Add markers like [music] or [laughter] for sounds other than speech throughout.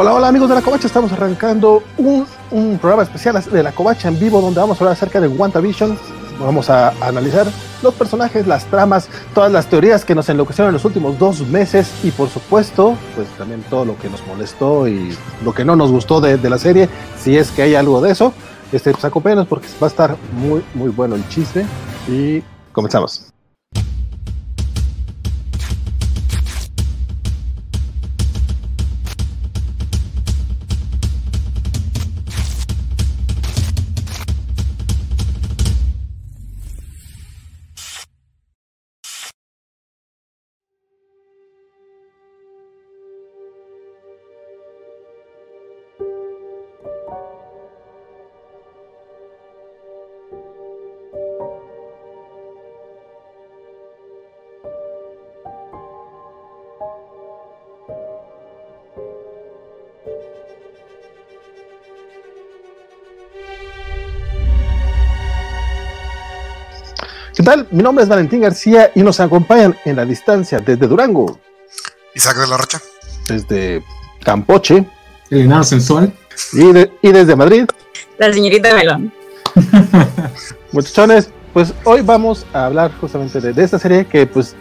Hola, hola amigos de la Covacha, estamos arrancando un, un programa especial de la Covacha en vivo donde vamos a hablar acerca de WandaVision. Vamos a, analizar los personajes, las tramas, todas las teorías que nos enloquecieron en los últimos dos meses y por supuesto, pues también todo lo que nos molestó y lo que no nos gustó de, de la serie, si es que hay algo de eso. Este, pues porque va a estar muy, muy bueno el chisme y comenzamos. ¿Qué tal? Mi nombre es Valentín García y nos acompañan en la distancia desde Durango, Isaac de la Rocha. desde Campoche El enano sensual. y, de- y desde Madrid. La señorita Melón. [laughs] Muchachones, pues hoy vamos a hablar justamente de, de esta serie que pues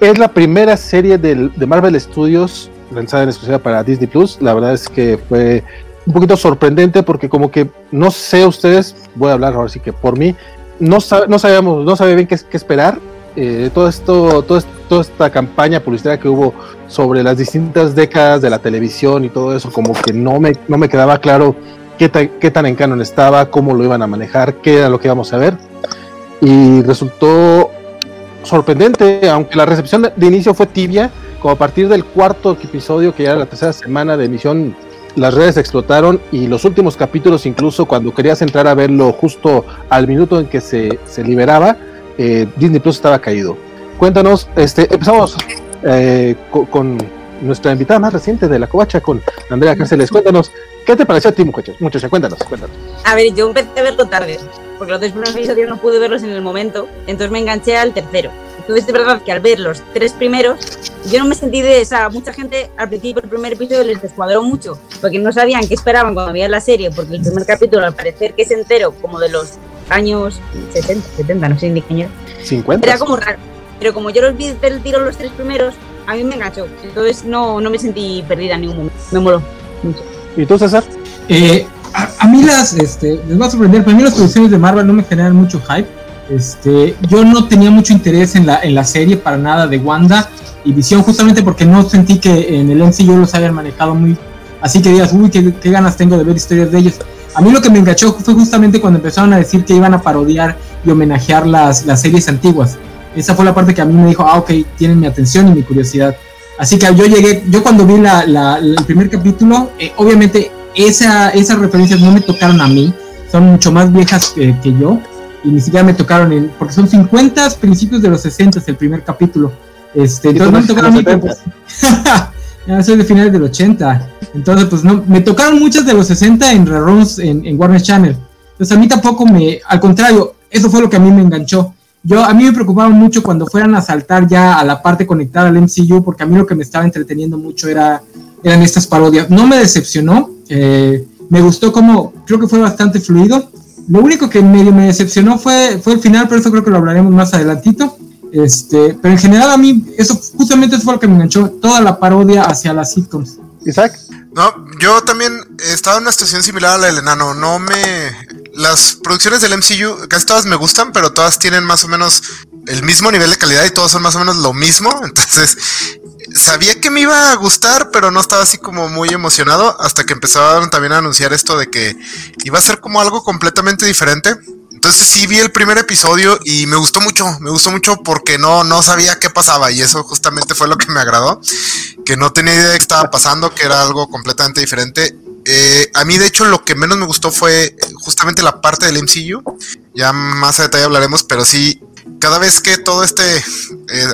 es la primera serie del- de Marvel Studios lanzada en exclusiva para Disney Plus. La verdad es que fue un poquito sorprendente porque como que no sé ustedes, voy a hablar ahora sí que por mí, no, sab- no sabíamos, no bien qué, esperar. Eh, todo esto, toda esta campaña publicitaria que hubo sobre las distintas décadas de la televisión y todo eso, como que no me, no me quedaba claro qué, ta- qué tan en canon estaba, cómo lo iban a manejar, qué era lo que íbamos a ver. Y resultó sorprendente, aunque la recepción de, de inicio fue tibia, como a partir del cuarto episodio, que ya era la tercera semana de emisión, las redes explotaron y los últimos capítulos, incluso cuando querías entrar a verlo justo al minuto en que se, se liberaba, eh, Disney Plus estaba caído. Cuéntanos, este, empezamos eh, co- con, nuestra invitada más reciente de la covacha, con Andrea Cárceles. Cuéntanos, ¿qué te pareció a ti, muchacha? Muchacha, cuéntanos, cuéntanos. A ver, yo empecé a verlo tarde, porque los tres primeros episodios no pude verlos en el momento, entonces me enganché al tercero. Entonces es verdad que al ver los tres primeros, yo no me sentí de esa. Mucha gente al principio del primer episodio les descuadró mucho, porque no sabían qué esperaban cuando veían la serie, porque el primer capítulo al parecer que es entero, como de los años 70, 70, no sé ni qué año, 50. era como raro. Pero como yo los vi del tiro los tres primeros, a mí me enganchó. Entonces no, no me sentí perdida en ningún momento. Me moló mucho. ¿Y tú, César? Eh, a, a mí las, este, les va a sorprender, para mí las producciones de Marvel no me generan mucho hype. Este, yo no tenía mucho interés en la, en la serie para nada de Wanda y Visión, justamente porque no sentí que en el MCU los hayan manejado muy. Así que digas, uy, qué, ganas tengo de ver historias de ellos. A mí lo que me enganchó fue justamente cuando empezaron a decir que iban a parodiar y homenajear las, las series antiguas. Esa fue la parte que a mí me dijo, ah, ok, tienen mi atención y mi curiosidad. Así que yo llegué, yo cuando vi la, la- el primer capítulo, eh, obviamente esa, esas referencias no me tocaron a mí, son mucho más viejas que yo, y ni siquiera me tocaron, en, porque son 50 principios de los 60 el primer capítulo. Este, ¿Y tú entonces no me tocaron pero, pues, [laughs] ya soy de finales del 80, entonces pues no, me tocaron muchas de los 60 en reruns en, en Warner Channel. Entonces a mí tampoco me, al contrario, eso fue lo que a mí me enganchó. Yo, a mí me preocupaba mucho cuando fueran a saltar ya a la parte conectada al MCU, porque a mí lo que me estaba entreteniendo mucho era, eran estas parodias. No me decepcionó, eh, me gustó como, creo que fue bastante fluido. Lo único que medio me decepcionó fue, fue el final, pero eso creo que lo hablaremos más adelantito. Este, pero en general a mí, eso justamente eso fue lo que me enganchó, toda la parodia hacia las sitcoms. Isaac. No, yo también estaba en una situación similar a la del enano. No me. Las producciones del MCU, casi todas me gustan, pero todas tienen más o menos el mismo nivel de calidad y todos son más o menos lo mismo. [laughs] Entonces, sabía que me iba a gustar, pero no estaba así como muy emocionado hasta que empezaron también a anunciar esto de que iba a ser como algo completamente diferente. Entonces sí vi el primer episodio y me gustó mucho, me gustó mucho porque no, no sabía qué pasaba y eso justamente fue lo que me agradó, que no tenía idea de qué estaba pasando, que era algo completamente diferente. Eh, a mí de hecho lo que menos me gustó fue justamente la parte del MCU, ya más a detalle hablaremos, pero sí, cada vez que todo este eh,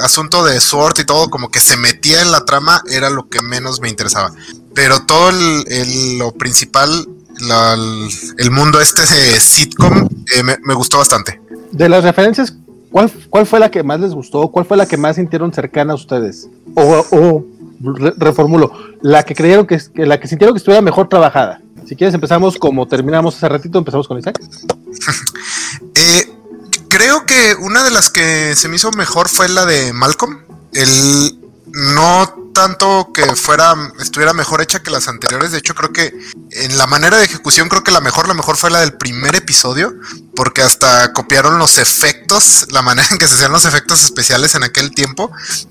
asunto de Sword y todo como que se metía en la trama era lo que menos me interesaba. Pero todo el, el- lo principal, la- el, el mundo este de sitcom, eh, me, me gustó bastante. De las referencias, ¿cuál, ¿cuál fue la que más les gustó? ¿Cuál fue la que más sintieron cercana a ustedes? O, o reformulo. La que creyeron que, que la que sintieron que estuviera mejor trabajada. Si quieres empezamos como terminamos hace ratito, empezamos con Isaac. [laughs] eh, creo que una de las que se me hizo mejor fue la de Malcolm. El no tanto que fuera estuviera mejor hecha que las anteriores. De hecho, creo que en la manera de ejecución, creo que la mejor, la mejor fue la del primer episodio, porque hasta copiaron los efectos, la manera en que se hacían los efectos especiales en aquel tiempo,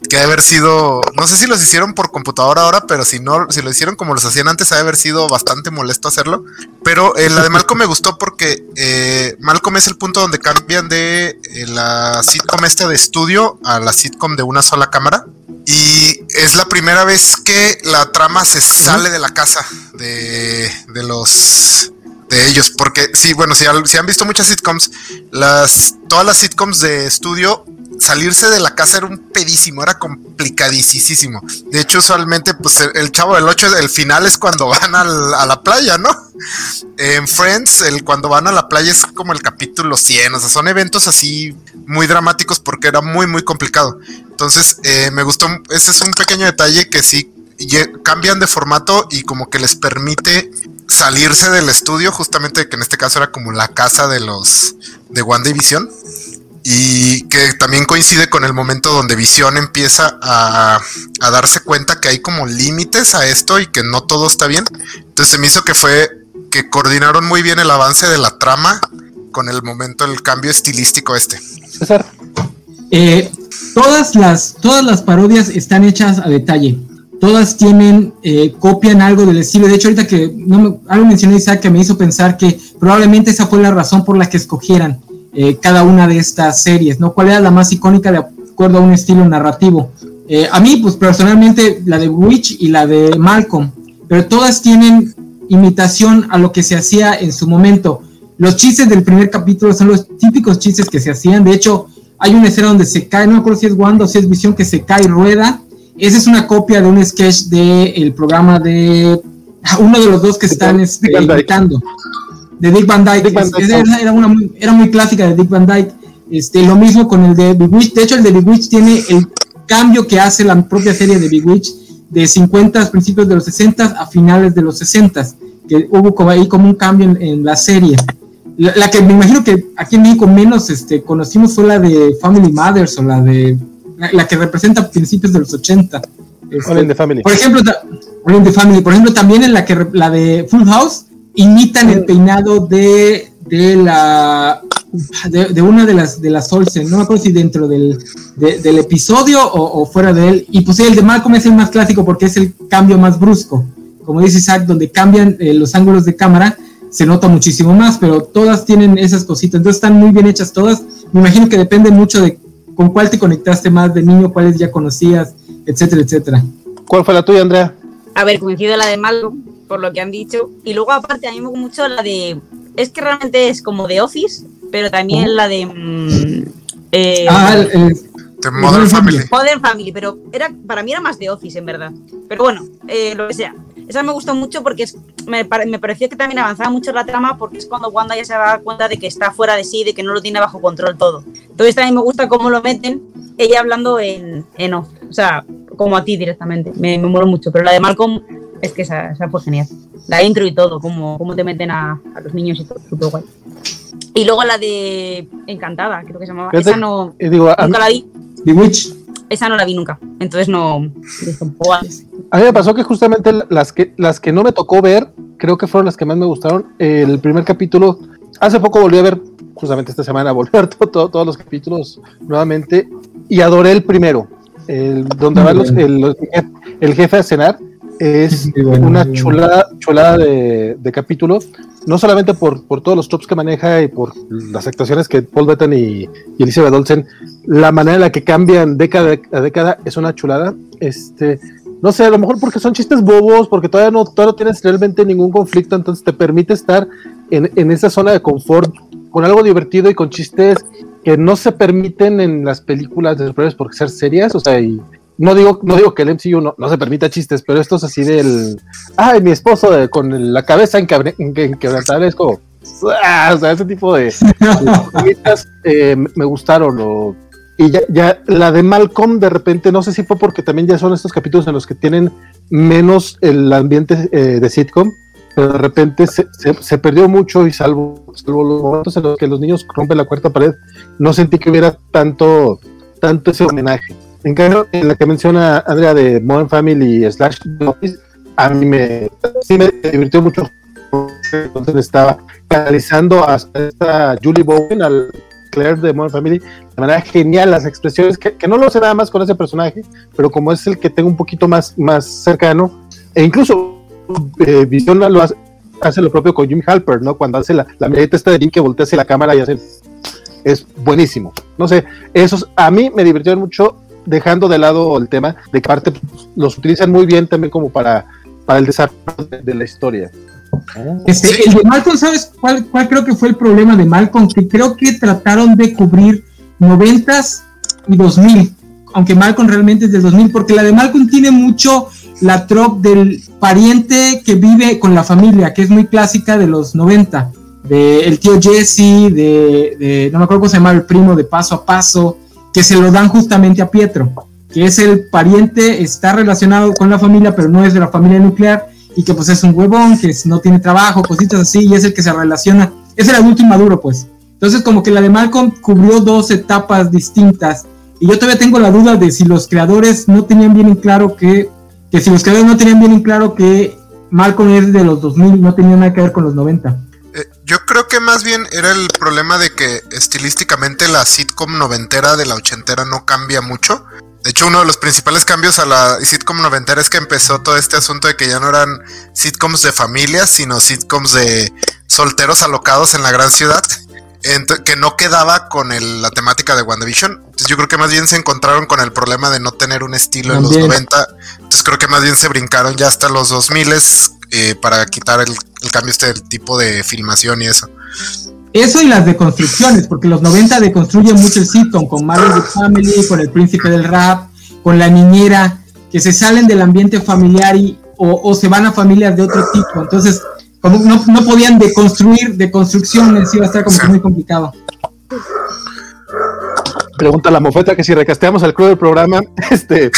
que debe haber sido, no sé si los hicieron por computadora ahora, pero si no, si lo hicieron como los hacían antes, debe haber sido bastante molesto hacerlo. Pero eh, la de Malcolm me gustó porque eh, Malcolm es el punto donde cambian de eh, la sitcom esta de estudio a la sitcom de una sola cámara. Y es la primera vez que la trama se sale de la casa de, de los de ellos. Porque sí, bueno, si, si, han visto muchas sitcoms, las, todas las sitcoms de estudio, salirse de la casa era un pedísimo, era complicadísimo. De hecho, usualmente, pues el, chavo del 8, el final es cuando van al, a la playa, ¿no? En Friends, el cuando van a la playa es como el capítulo 100, o sea, son eventos así muy dramáticos porque era muy, muy complicado. Entonces, eh, me gustó, ese es un pequeño detalle que sí cambian de formato y como que les permite salirse del estudio, justamente que en este caso era como la casa de los de WandaVision y que también coincide con el momento donde Visión empieza a, darse cuenta que hay como límites a esto y que no todo está bien. Entonces se me hizo que fue que coordinaron muy bien el avance de la trama con el momento del cambio estilístico este. César. Eh, todas las todas las parodias están hechas a detalle todas tienen, eh, copian algo del estilo. De hecho, ahorita que algo mencionó Isaac que me hizo pensar que probablemente esa fue la razón por la que escogieran eh, cada una de estas series, ¿no? ¿Cuál era la más icónica de acuerdo a un estilo narrativo? Eh, a mí, pues personalmente, la de Witch y la de Malcolm, pero todas tienen imitación a lo que se hacía en su momento. Los chistes del primer capítulo son los típicos chistes que se hacían. De hecho, hay una escena donde se cae, no me acuerdo si es Wanda o si es Visión, que se cae y rueda esa es una copia de un sketch del programa de uno de los dos que están este, imitando, de Dick Van Dyke. Era, una era muy clásica de Dick Van Dyke. Este, lo mismo con el de Big Witch. De hecho, el de Big Witch tiene el cambio que hace la propia serie de Big Witch de 50 principios de los 60 a finales de los 60 que hubo como ahí como un cambio en, la serie. La, que me imagino que aquí en México menos este, conocimos fue la de Family Mothers o la de la que representa principios de los 80. Este, Family. Por ejemplo, the Family. Por ejemplo, también en la que la de Full House imitan el peinado de, de la de, una de las de las Olsen, no me acuerdo si dentro del, del episodio o, fuera de él. Y pues sí, el de Malcolm es el más clásico porque es el cambio más brusco. Como dice Isaac, donde cambian eh, los ángulos de cámara, se nota muchísimo más, pero todas tienen esas cositas. Entonces están muy bien hechas todas. Me imagino que depende mucho de con cuál te conectaste más de niño, cuáles ya conocías, etcétera, etcétera. ¿Cuál fue la tuya, Andrea? A ver, coincido la de Malcolm, por lo que han dicho. Y luego, aparte, a mí me gusta mucho la de. Es que realmente es como de Office, pero también la de. Mm, eh, ah, el, Modern Family. Modern Family, pero era, para mí era más de Office, en verdad. Pero bueno, eh, lo que sea. Esa me gustó mucho porque es, me, me, pareció que también avanzaba mucho la trama porque es cuando Wanda ya se da cuenta de que está fuera de sí, de que no lo tiene bajo control todo. Entonces también me gusta cómo lo meten, ella hablando en, en off, o sea, como a ti directamente. Me, me mola mucho, pero la de Malcolm es que esa, esa fue genial. La intro y todo, cómo, cómo te meten a, a los niños y todo, súper guay. Y luego la de Encantada, creo que se llamaba. Esa no, digo, nunca la vi. The Witch. Esa no la vi nunca, entonces no. A mí me pasó que justamente las que, las que no me tocó ver, creo que fueron las que más me gustaron. El primer capítulo, hace poco volví a ver, justamente esta semana, [laughs] volví a ver todos los capítulos nuevamente y adoré el primero, el, donde va los, el, el, jefe a cenar. Es una chulada, chulada de, de capítulo no solamente por, por todos los tropes que maneja y por las actuaciones que Paul Bettany y, y Elizabeth Olsen, la manera en la que cambian década a década es una chulada. Este, no sé, a lo mejor porque son chistes bobos, porque todavía no, todavía no tienes realmente ningún conflicto, entonces te permite estar en, en esa zona de confort con algo divertido y con chistes que no se permiten en las películas de superhéroes porque ser serias, o sea, y, no digo, no digo que el MCU no, no se permita chistes, pero esto es así del. Ay, mi esposo con la cabeza inquebrantable es como. Ah, o sea, ese tipo de. [laughs] de eh, me gustaron. O, y ya, ya, la de Malcolm, de repente, no sé si fue porque también ya son estos capítulos en los que tienen menos el ambiente eh, de sitcom, pero de repente se, se, perdió mucho y salvo, salvo, los momentos en los que los niños rompen la cuarta pared, no sentí que hubiera tanto, tanto ese homenaje. En cambio, en la que menciona Andrea de Modern Family slash a mí me, sí me divirtió mucho. Entonces estaba canalizando a esta Julie Bowen, al Claire de Modern Family, de manera genial las expresiones, que, no lo sé nada más con ese personaje, pero como es el que tengo un poquito más, más cercano, e incluso eh, lo hace, hace, lo propio con Jim Halper, ¿no? Cuando hace la, la esta de Jim que voltea la cámara y hace... Es buenísimo. No sé, esos a mí me divirtieron mucho dejando de lado el tema de que parte los utilizan muy bien también como para, para el desarrollo de la historia. Este, el de Malcolm, ¿sabes cuál, cuál creo que fue el problema de Malcolm? Que creo que trataron de cubrir noventas y 2000, aunque Malcolm realmente es del 2000, porque la de Malcolm tiene mucho la trope del pariente que vive con la familia, que es muy clásica de los 90, de el tío Jesse, de, de no me acuerdo cómo se llama el primo de paso a paso, que se lo dan justamente a Pietro, que es el pariente, está relacionado con la familia, pero no es de la familia nuclear, y que pues es un huevón, que no tiene trabajo, cositas así, y es el que se relaciona, es el adulto inmaduro, pues. Entonces, como que la de Malcolm cubrió dos etapas distintas, y yo todavía tengo la duda de si los creadores no tenían bien en claro que, que si los creadores no tenían bien en claro que Malcolm es de los 2000 y no tenía nada que ver con los 90. Eh, yo creo que más bien era el problema de que estilísticamente la sitcom noventera de la ochentera no cambia mucho. De hecho, uno de los principales cambios a la sitcom noventera es que empezó todo este asunto de que ya no eran sitcoms de familias, sino sitcoms de solteros alocados en la gran ciudad, que no quedaba con la temática de WandaVision. Entonces yo creo que más bien se encontraron con el problema de no tener un estilo en los 90. Entonces creo que más bien se brincaron ya hasta los 2000 eh, para quitar el, cambio este del tipo de filmación y eso. Eso y las deconstrucciones, porque los 90 deconstruyen mucho el sitcom, con Marvel Family, con el príncipe del rap, con la niñera, que se salen del ambiente familiar y, o, se van a familias de otro tipo. Entonces, como no, no podían deconstruir, deconstrucciones, iba a estar como muy complicado. Pregunta la mofeta que si recasteamos al crew del programa, [laughs] este,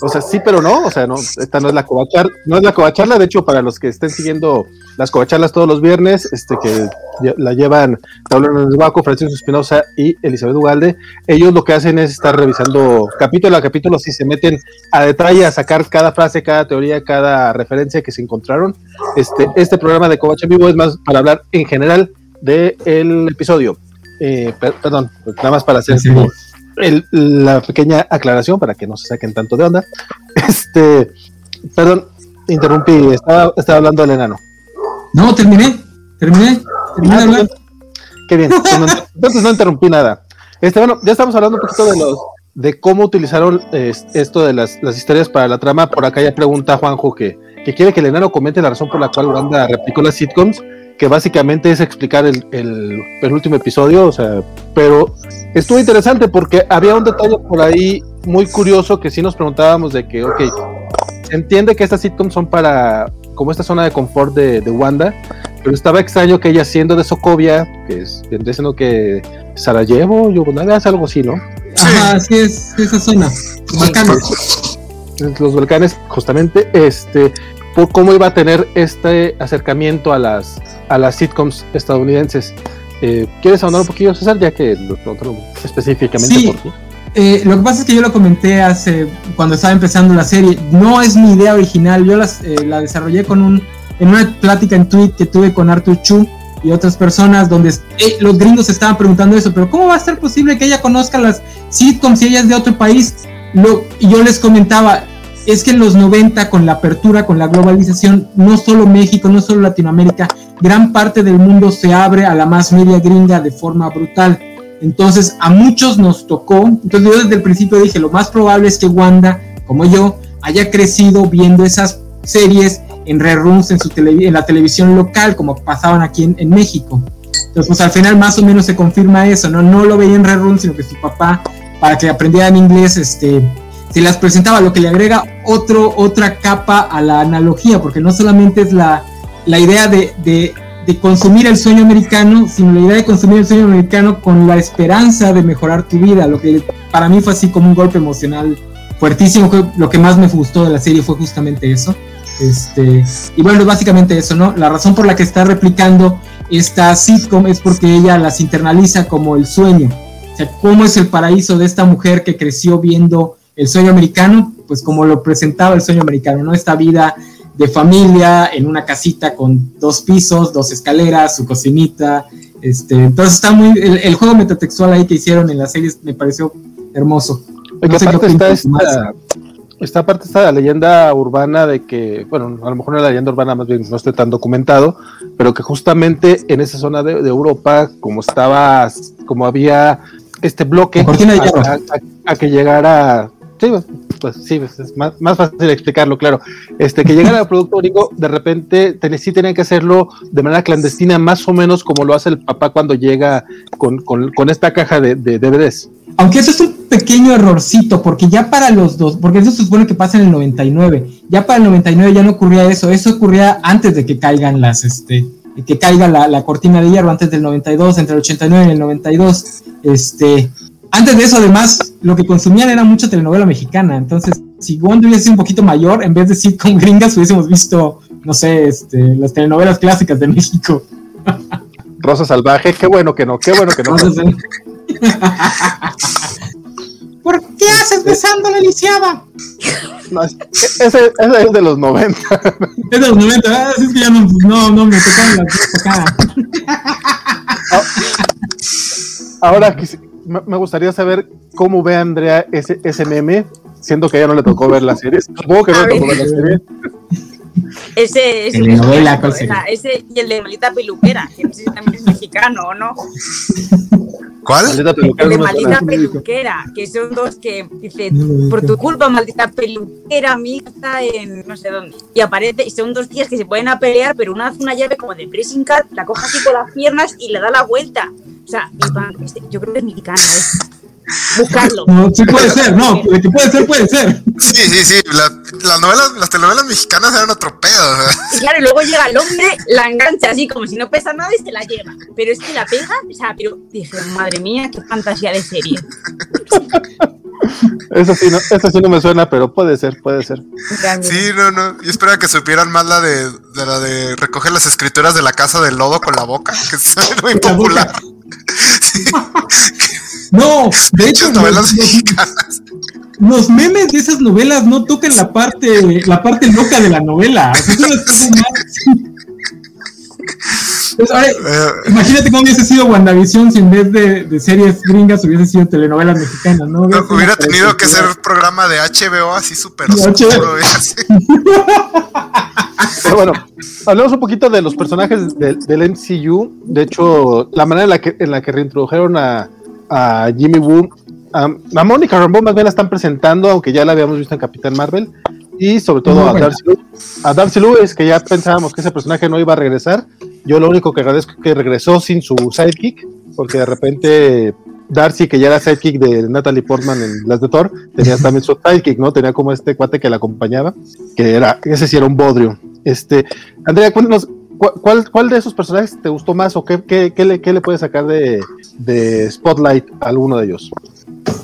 o sea, sí, pero no, o sea, no, esta no es la covacharla, no es la covacharla, de hecho, para los que estén siguiendo las covacharlas todos los viernes, este, que la llevan Tablero Baco, Francisco Espinosa y Elizabeth Ugalde, ellos lo que hacen es estar revisando capítulo a capítulo, si se meten a detalle a sacar cada frase, cada teoría, cada referencia que se encontraron. Este, este programa de Covacha Vivo es más para hablar en general del el episodio. Eh, perdón, nada más para hacer la pequeña aclaración para que no se saquen tanto de onda. [laughs] Este, perdón, interrumpí, estaba, estaba hablando del enano. No, terminé, terminé, terminé de ah. Qué bien, [laughs] entonces no interrumpí nada. Este, bueno, ya estamos hablando un poquito de los de cómo utilizaron esto de las, las, historias para la trama. Por acá ya pregunta Juanjo que, que quiere que el enano comente la razón por la cual Wanda replicó las sitcoms que básicamente es explicar el, el, último episodio, o sea, pero estuvo interesante porque había un detalle por ahí muy curioso que sí nos preguntábamos de que, ok, se entiende que estas sitcoms son para, como esta zona de confort de, de Wanda, pero estaba extraño que ella siendo de Sokovia, que es, vendría siendo que Sarajevo, Yugoslavia, es algo así, ¿no? Ajá, sí es esa zona, Balcanes. Los Balcanes, justamente, este, por cómo iba a tener este acercamiento a las a las sitcoms estadounidenses. Eh, ¿Quieres ahondar un poquillo, César, ya que lo preguntaron específicamente por ti? Eh, lo que pasa es que yo lo comenté hace cuando estaba empezando la serie. No es mi idea original. Yo las, eh, la desarrollé con un en una plática en tweet que tuve con Arthur Chu y otras personas donde los gringos estaban preguntando eso. Pero cómo va a ser posible que ella conozca las sitcoms si ella es de otro país. Y yo les comentaba es que en los 90 con la apertura, con la globalización, no solo México, no solo Latinoamérica, gran parte del mundo se abre a la más media gringa de forma brutal. Entonces a muchos nos tocó, entonces yo desde el principio dije, lo más probable es que Wanda, como yo, haya crecido viendo esas series en reruns en, su en la televisión local, como pasaban aquí en, México. Entonces, pues al final más o menos se confirma eso, ¿no? No lo veía en reruns, sino que su papá, para que aprendieran inglés, este, se las presentaba, lo que le agrega otro, otra capa a la analogía, porque no solamente es la, la idea de, de consumir el sueño americano, sino la idea de consumir el sueño americano con la esperanza de mejorar tu vida, lo que para mí fue así como un golpe emocional fuertísimo, lo que más me gustó de la serie fue justamente eso. Este, y bueno, básicamente eso, ¿no? La razón por la que está replicando esta sitcom es porque ella las internaliza como el sueño. O sea, ¿cómo es el paraíso de esta mujer que creció viendo el sueño americano? Pues como lo presentaba el sueño americano, ¿no? Esta vida de familia en una casita con dos pisos, dos escaleras, su cocinita. Este, entonces está muy. El, juego metatextual ahí que hicieron en la serie me pareció hermoso. No está esta, esta parte está la leyenda urbana de que, bueno, a lo mejor no la leyenda urbana, más bien no esté tan documentado, pero que justamente en esa zona de, Europa, como estaba, como había este bloque a, que llegara Sí, pues sí, pues, es más, más, fácil explicarlo, claro. Este, que llegara el producto único, de repente sí tenían que hacerlo de manera clandestina, más o menos como lo hace el papá cuando llega con, con, esta caja de, de, DVDs. Aunque eso es un pequeño errorcito, porque ya para los dos, porque eso se supone que pasa en el 99, ya para el 99 ya no ocurría eso, eso ocurría antes de que caigan las, este, que caiga la, la cortina de hierro, antes del 92, entre el 89 y el 92, este, antes de eso, además, lo que consumían era mucha telenovela mexicana. Entonces, si Wanda hubiese sido un poquito mayor, en vez de sitcom [laughs] gringas, hubiésemos visto, no sé, este, las telenovelas clásicas de México. Rosa Salvaje, qué bueno que no, qué bueno que no. [laughs] ¿Por qué haces besando la lisiada? No, ese, es de los 90. Es de los 90, ah, es que ya no, no, no me tocaron la Ahora, me gustaría saber cómo ve Andrea ese, ese meme, siendo que a ella no le tocó ver la serie. Supongo que no le tocó ver la serie. Ese, ese, novela, ese y el de Malita Peluquera, que no sé si también es mexicano o no. ¿Cuál? el de Maldita Peluquera, que son dos que dice, por tu culpa, maldita peluquera, mi hija en no sé dónde. Y aparece, y son dos tías que se pueden a pelear, pero una hace una llave como de pressing cut, la coge así con las piernas y le da la vuelta. O sea, yo creo que es mexicano, ¿eh? Buscarlo. No, sí puede ser, no, que puede ser, puede ser. Sí, sí, sí. las novelas, las telenovelas mexicanas eran otro pedo. Y claro, y luego llega el hombre, la engancha así como si no pesa nada y se la lleva. Pero es que la pega, o sea, pero dije, madre mía, qué fantasía de serie. Eso sí, no, eso sí no me suena, pero puede ser, puede ser. Sí, no, no. Yo esperaba que supieran más la de, de la de recoger las escrituras de la casa del lodo con la boca, que es [laughs] muy popular. [laughs] No, de hecho, los, los, memes de esas novelas no tocan la parte, la parte loca de la novela. Eh, imagínate cómo hubiese sido WandaVision si en vez de, series gringas hubiese sido telenovelas mexicanas, ¿no? Hubiera, tenido que ser programa de HBO así súper oscuro. Pero bueno, hablemos un poquito de los personajes del, MCU. De hecho, la manera en la que, en la que reintrodujeron a, a Jimmy Woo, a, a Mónica Rambeau más bien la están presentando, aunque ya la habíamos visto en Capitán Marvel. Y sobre todo a, Darcy a Darcy Lewis, que ya pensábamos que ese personaje no iba a regresar. Yo lo único que agradezco es que regresó sin su sidekick, porque de repente Darcy, que ya era sidekick de Natalie Portman en las de Thor, tenía también su sidekick, ¿no? Tenía como este cuate que la acompañaba, que era, ese sí era un bodrio. Este, Andrea, cuéntanos, ¿cuál, cuál de esos personajes te gustó más o qué, qué, qué le, qué le puedes sacar de, de Spotlight a alguno de ellos?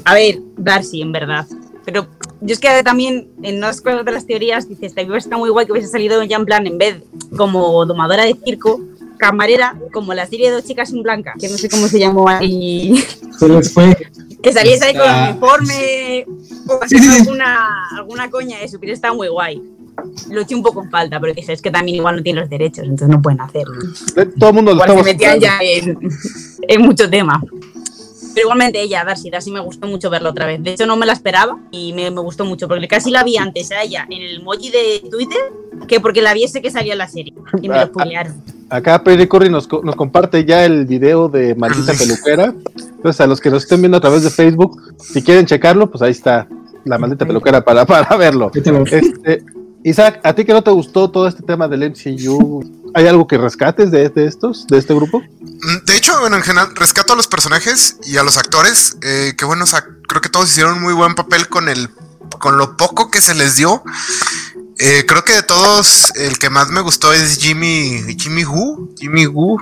A ver, Darcy, en verdad. Pero yo es que también en unas cosas de las teorías dices, está muy guay que hubiese salido ya en plan, en vez como domadora de circo, camarera, como la serie de dos chicas en blanca, que no sé cómo se llamó ahí. que saliese ahí con el uniforme, o alguna, alguna coña, eso, pero está muy guay. Lo eché un poco en falta, pero dije, es que también igual no tiene los derechos, entonces no pueden hacerlo. Todo el mundo lo se metían ya en, en mucho tema. Pero igualmente ella, Darcy, Darcy me gustó mucho verla otra vez. De hecho, no me la esperaba y me, gustó mucho porque casi la vi antes a ella en el emoji de Twitter que porque la viese que salía en la serie y me lo. Acá Perry Curry nos, nos, comparte ya el video de Maldita Peluquera. Entonces, a los que nos estén viendo a través de Facebook, si quieren checarlo, pues ahí está la Maldita Peluquera para, para verlo. Este, Isaac, ¿a ti que no te gustó todo este tema del MCU? ¿Hay algo que rescates de, estos, de este grupo? Mm, de hecho, bueno, en general, rescato a los personajes y a los actores, eh, que bueno, o sea, creo que todos hicieron un muy buen papel con el, con lo poco que se les dio. Eh, creo que de todos, el que más me gustó es Jimmy, Jimmy Woo, Jimmy Woo.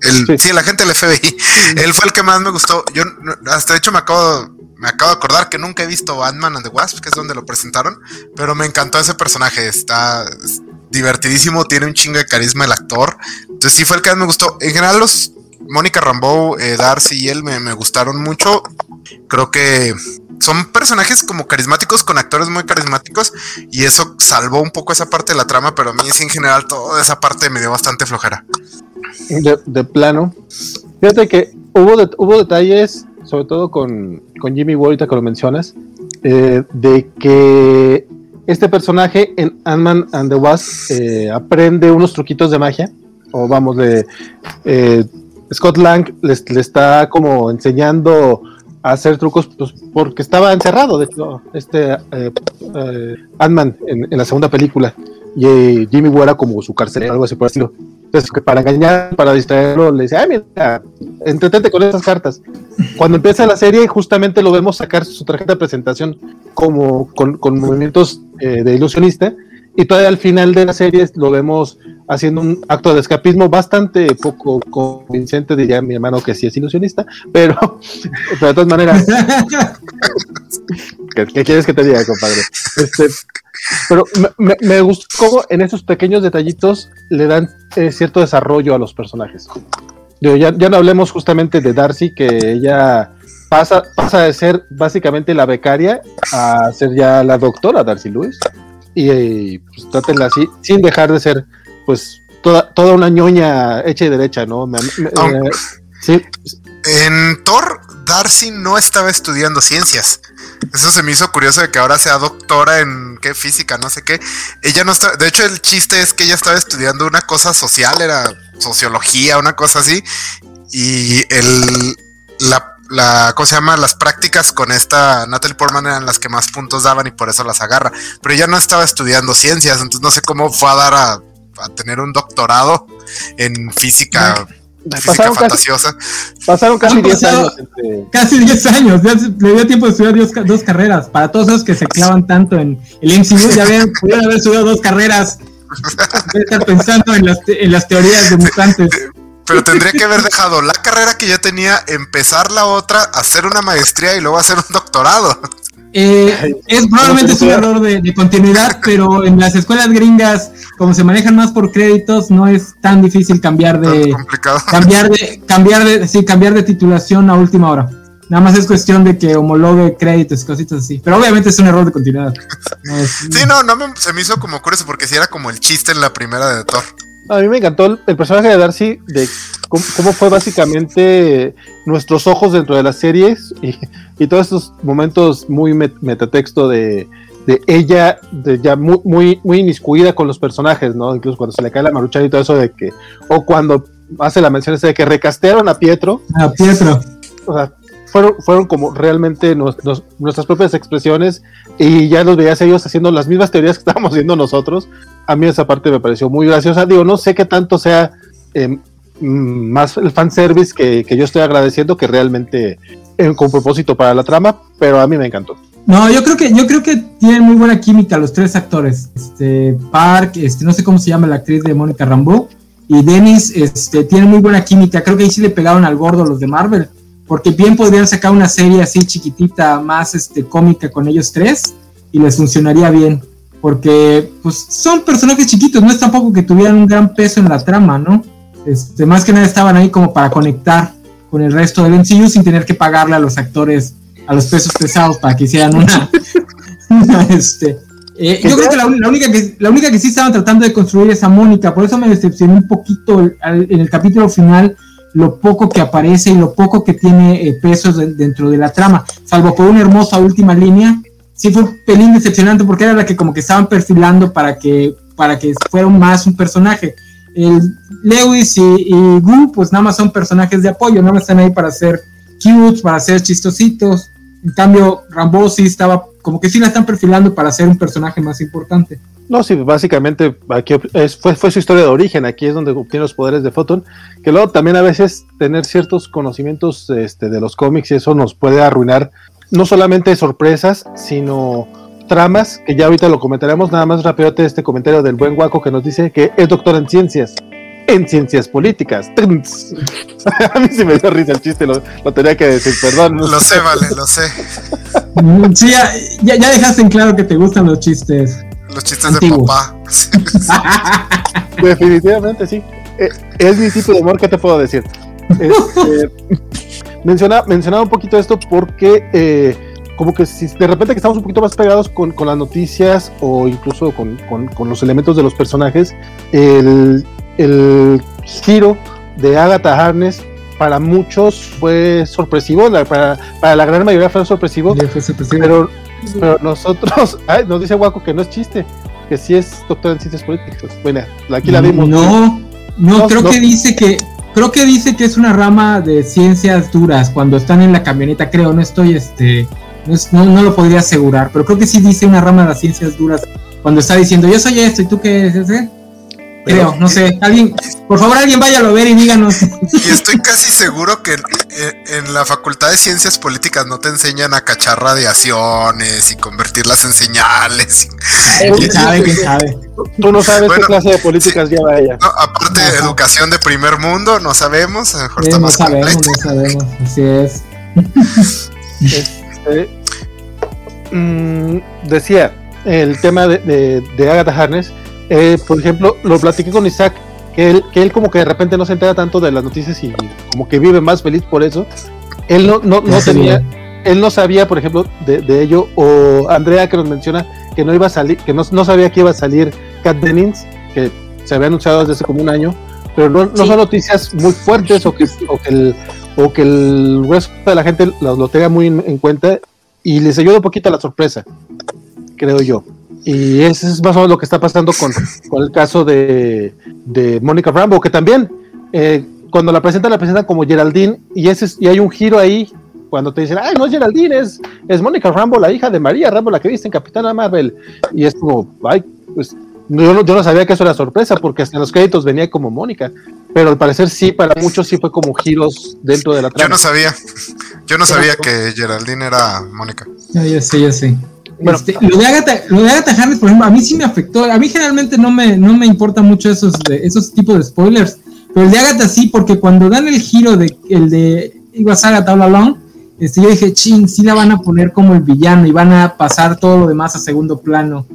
El, sí. el agente del FBI. [laughs] Él fue el que más me gustó. Yo, hasta de hecho, me acabo, me acabo de acordar que nunca he visto Batman and the Wasp, que es donde lo presentaron, pero me encantó ese personaje. Está divertidísimo, tiene un chingo de carisma el actor. Entonces, sí fue el que más me gustó. En general, los Mónica Rambeau, eh, Darcy y él me, gustaron mucho. Creo que son personajes como carismáticos con actores muy carismáticos y eso salvó un poco esa parte de la trama, pero a mí es en general toda esa parte me dio bastante flojera. De, plano. Fíjate que hubo, hubo detalles, sobre todo con, con Jimmy Ward, que lo mencionas, eh, de que este personaje en Ant-Man and the Wasp eh, aprende unos truquitos de magia, o vamos, de eh, Scott Lang le, le está como enseñando hacer trucos pues, porque estaba encerrado, de hecho, este eh, Ant-Man en, la segunda película. Y eh, Jimmy Woo era como su carcelero, algo así por el estilo. Entonces, que para engañar, para distraerlo, le dice, ah, mira, entretente con esas cartas. Cuando empieza la serie, justamente lo vemos sacar su tarjeta de presentación como con, con movimientos de ilusionista. Y todavía al final de la serie lo vemos haciendo un acto de escapismo bastante poco convincente, diría mi hermano que sí es ilusionista, pero, [laughs] de todas maneras, [laughs] ¿qué, quieres que te diga, compadre? Este, pero me, me, gustó cómo en esos pequeños detallitos le dan eh, cierto desarrollo a los personajes. ya, ya no hablemos justamente de Darcy, que ella pasa, pasa de ser básicamente la becaria a ser ya la doctora Darcy Lewis. Y, y pues trátenla así, sin dejar de ser pues toda, toda una ñoña hecha y derecha, ¿no? Eh, sí. En Thor, Darcy no estaba estudiando ciencias. Eso se me hizo curioso de que ahora sea doctora en qué física, no sé qué. Ella no está, de hecho el chiste es que ella estaba estudiando una cosa social, era sociología, una cosa así. Y el la, la cosa se llama? Las prácticas con esta Natalie Portman eran las que más puntos daban y por eso las agarra. Pero ella no estaba estudiando ciencias, entonces no sé cómo fue a dar a tener un doctorado en física. Física fantasiosa. pasaron casi 10 años. Casi 10 años. le dio tiempo de estudiar dos, carreras. Para todos esos que se clavan tanto en el MCU, ya ven, pudieron haber estudiado dos carreras. estar pensando en las, en las teorías de mutantes. Pero tendría que haber dejado la carrera que ya tenía, empezar la otra, hacer una maestría y luego hacer un doctorado. Eh, es probablemente un error de, continuidad, pero en las escuelas gringas, como se manejan más por créditos, no es tan difícil cambiar de [laughs] cambiar de cambiar de sí, cambiar de titulación a última hora. Nada más es cuestión de que homologue créditos y cositas así. Pero obviamente es un error de continuidad. sí, no, no se me hizo como curioso porque si era como el chiste en la primera de Thor. A mí me encantó el, personaje de Darcy, de cómo, fue básicamente nuestros ojos dentro de las series y, todos estos momentos muy metatexto de, ella, de ya muy, muy, muy inmiscuida con los personajes, ¿no? Incluso cuando se le cae la maruchan y todo eso de que, o cuando hace la mención de que recastearon a Pietro. A Pietro. O sea, fueron, fueron como realmente nuestras propias expresiones y ya los veías ellos haciendo las mismas teorías que estábamos viendo nosotros a mí esa parte me pareció muy graciosa. Digo, no sé qué tanto sea eh, mm, más el fanservice que, que yo estoy agradeciendo que realmente eh, con propósito para la trama, pero a mí me encantó. No, yo creo que yo creo que tienen muy buena química los tres actores. Este Park, este no sé cómo se llama la actriz de Mónica Rambeau y Dennis, este tienen muy buena química. Creo que ahí sí le pegaron al gordo los de Marvel, porque bien podrían sacar una serie así chiquitita, más este cómica con ellos tres y les funcionaría bien porque pues son personajes chiquitos, no es tampoco que tuvieran un gran peso en la trama, ¿no? Este, más que nada estaban ahí como para conectar con el resto del MCU sin tener que pagarle a los actores a los pesos pesados para que hicieran una, [laughs] este, eh, yo creo que la, única que la única que sí estaban tratando de construir es a Mónica, por eso me decepcionó un poquito en el capítulo final lo poco que aparece y lo poco que tiene eh, pesos dentro de la trama, salvo por una hermosa última línea sí fue un pelín decepcionante porque era la que como que estaban perfilando para que, para que fuera más un personaje. El Lewis y, y Gu, pues nada más son personajes de apoyo, nada más están ahí para ser cute, para ser chistositos. En cambio, Rambo sí estaba, como que sí la están perfilando para ser un personaje más importante. No, sí, básicamente aquí fue, fue su historia de origen, aquí es donde obtiene los poderes de Photon, que luego también a veces tener ciertos conocimientos este, de los cómics y eso nos puede arruinar no solamente sorpresas, sino tramas, que ya ahorita lo comentaremos, nada más rápido este comentario del buen guaco que nos dice que es doctor en ciencias, en ciencias políticas. [laughs] A mí sí me dio risa el chiste, lo, tenía que decir, perdón. Lo sé, [laughs] vale, lo sé. Sí, ya, ya, dejaste en claro que te gustan los chistes. Los chistes de papá. [laughs] Definitivamente, sí. Eh, es mi tipo de humor, ¿qué te puedo decir? Este, menciona, mencionaba un poquito esto porque eh, como que si de repente que estamos un poquito más pegados con, con las noticias o incluso con, con, los elementos de los personajes, el, el giro de Agatha Harness para muchos fue sorpresivo, para, para la gran mayoría fue sorpresivo, Pero, pero nosotros, [laughs] nos dice Waco que no es chiste, que sí es doctor en ciencias políticas. Bueno, aquí la vimos. No, no, creo que dice que creo que dice que es una rama de ciencias duras. Cuando están en la camioneta, creo, no estoy este no, no, lo podría asegurar, pero creo que sí dice una rama de las ciencias duras cuando está diciendo yo soy esto y tú qué eres, ¿eh? Creo, no sé. Alguien, por favor, alguien váyalo a ver y díganos. Y estoy casi seguro que en, la Facultad de Ciencias Políticas no te enseñan a cachar radiaciones y convertirlas en señales. ¿Quién sabe? ¿Quién sabe? Tú no sabes qué clase de políticas lleva ella. aparte de educación de primer mundo, no sabemos. mejor está no sabemos, no sabemos. Así es. Este, mm, decía, el tema de, de, de Agatha Harness eh, por ejemplo, lo platiqué con Isaac, que él, que él como que de repente no se entera tanto de las noticias y como que vive más feliz por eso. Él no, no, no tenía, él no sabía, por ejemplo, de, ello, o Andrea que nos menciona que no iba a salir, que no, sabía que iba a salir Cat Dennings, que se había anunciado desde hace como un año, pero no, no son noticias muy fuertes o que, o que, el, o que el resto de la gente lo, tenga muy en, en, cuenta y les ayuda un poquito a la sorpresa, creo yo. Y eso es más o menos lo que está pasando con, el caso de, de Mónica Rambo, que también eh, cuando la presentan, la presentan como Geraldine, y, ese y hay un giro ahí cuando te dicen, ay, no es Geraldine, es, es Mónica Rambo, la hija de María Rambo, la que viste en Capitana Marvel. Y es como, ay, pues yo no, yo no sabía que eso era sorpresa, porque hasta en los créditos venía como Mónica. Pero al parecer sí, para muchos sí fue como giros dentro de la trama. Yo no sabía, yo no sabía que Geraldine era Mónica. Ya, sé, ya Este, lo, de Agatha, lo de Agatha Harris, por ejemplo, a mí sí me afectó. A mí generalmente no me, no me importa mucho esos, de, esos tipos de spoilers. Pero el de Agatha sí, porque cuando dan el giro de el de Iguas Agatha All Along, este, yo dije, ching, sí la van a poner como el villano y van a pasar todo lo demás a segundo plano.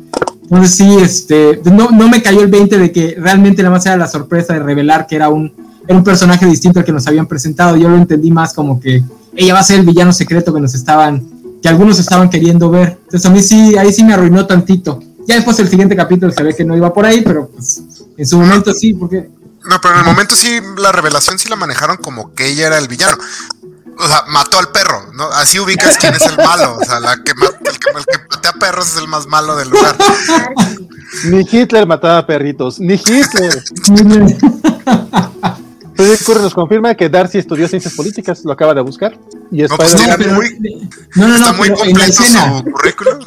Entonces sí, este, no, no me cayó el 20 de que realmente nada más era la sorpresa de revelar que era un, era un personaje distinto al que nos habían presentado. Yo lo entendí más como que ella va a ser el villano secreto que nos estaban que algunos estaban queriendo ver. Entonces a mí sí, ahí sí me arruinó tantito. Ya después el siguiente capítulo se ve que no iba por ahí, pero pues en su momento sí, porque... No, pero en el momento sí, la revelación sí la manejaron como que ella era el villano. O sea, mató al perro, ¿no? Así ubicas quién es el malo. O sea, la que, el, que, el que patea perros es el más malo del lugar. Ni Hitler mataba perritos, ni Hitler. [laughs] Entonces Curry nos confirma que Darcy estudió ciencias políticas, lo acaba de buscar. Y es no, pues muy, no, no, está muy completo su currículum.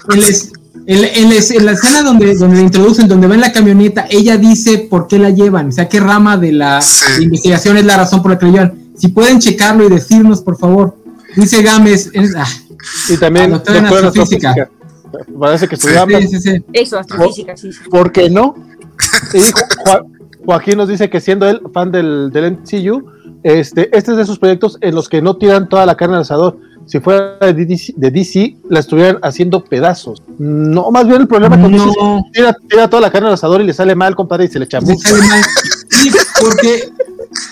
En, la escena donde, donde la introducen, donde ven la camioneta, ella dice por qué la llevan, o sea, qué rama de la investigación es la razón por la que la llevan. Si pueden checarlo y decirnos, por favor. Dice Gámez. Ah, y también doctora en astrofísica. Parece que. Sí, sí, Eso, astrofísica, sí. ¿Por qué no? Y Joaquín nos dice que siendo él fan del, del MCU, este, este es de esos proyectos en los que no tiran toda la carne al asador. Si fuera de DC, la estuvieran haciendo pedazos. No, más bien el problema es que tira, toda la carne al asador y le sale mal, compadre, y se le echa Sí, porque,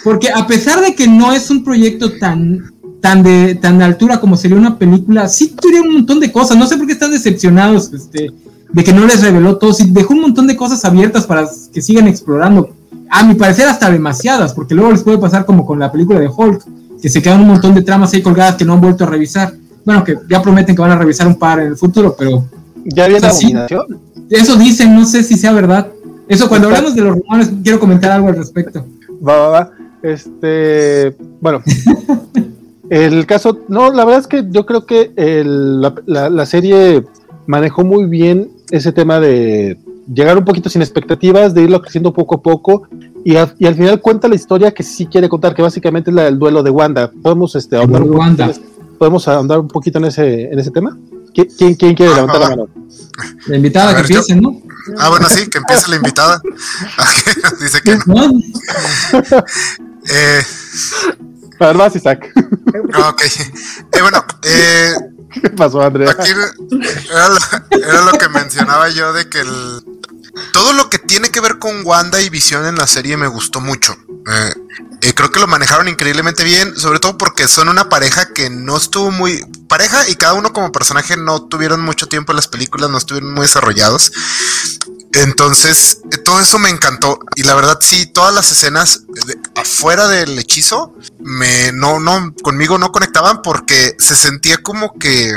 porque a pesar de que no es un proyecto tan, tan, de, tan de altura como sería una película, sí tiene un montón de cosas. No sé por qué están decepcionados este, de que no les reveló todo. Sí, dejó un montón de cosas abiertas para que sigan explorando a mi parecer hasta demasiadas, porque luego les puede pasar como con la película de Hulk, que se quedan un montón de tramas ahí colgadas que no han vuelto a revisar. Bueno, que ya prometen que van a revisar un par en el futuro, pero... Ya viene la Eso dicen, no sé si sea verdad. Eso, cuando hablamos de los rumores, quiero comentar algo al respecto. Va, va, va. Este, bueno, [laughs] el caso, no, la verdad es que yo creo que la, la serie manejó muy bien ese tema de llegar un poquito sin expectativas, de irlo creciendo poco a poco y, al final cuenta la historia que sí quiere contar, que básicamente es la del duelo de Wanda. ¿Podemos este, ahondar, un, Wanda. podemos ahondar un poquito en ese, en ese tema? ¿Qui- ¿Quién, quién quiere levantar la mano? La invitada que yo- empiece, ¿no? Ah, bueno, sí, que empiece la invitada. [laughs] [laughs] Dice que no. [laughs] Eh, Isaac. ok. Eh, bueno, eh, ¿Qué pasó, Andrea? Aquí era lo, era lo que mencionaba yo de que el, todo lo que tiene que ver con Wanda y Visión en la serie me gustó mucho. Eh, creo que lo manejaron increíblemente bien, sobre todo porque son una pareja que no estuvo muy pareja y cada uno como personaje no tuvieron mucho tiempo en las películas, no estuvieron muy desarrollados. Entonces, eh, todo eso me encantó. Y la verdad, sí, todas las escenas de- afuera del hechizo, me, no, no, conmigo no conectaban porque se sentía como que,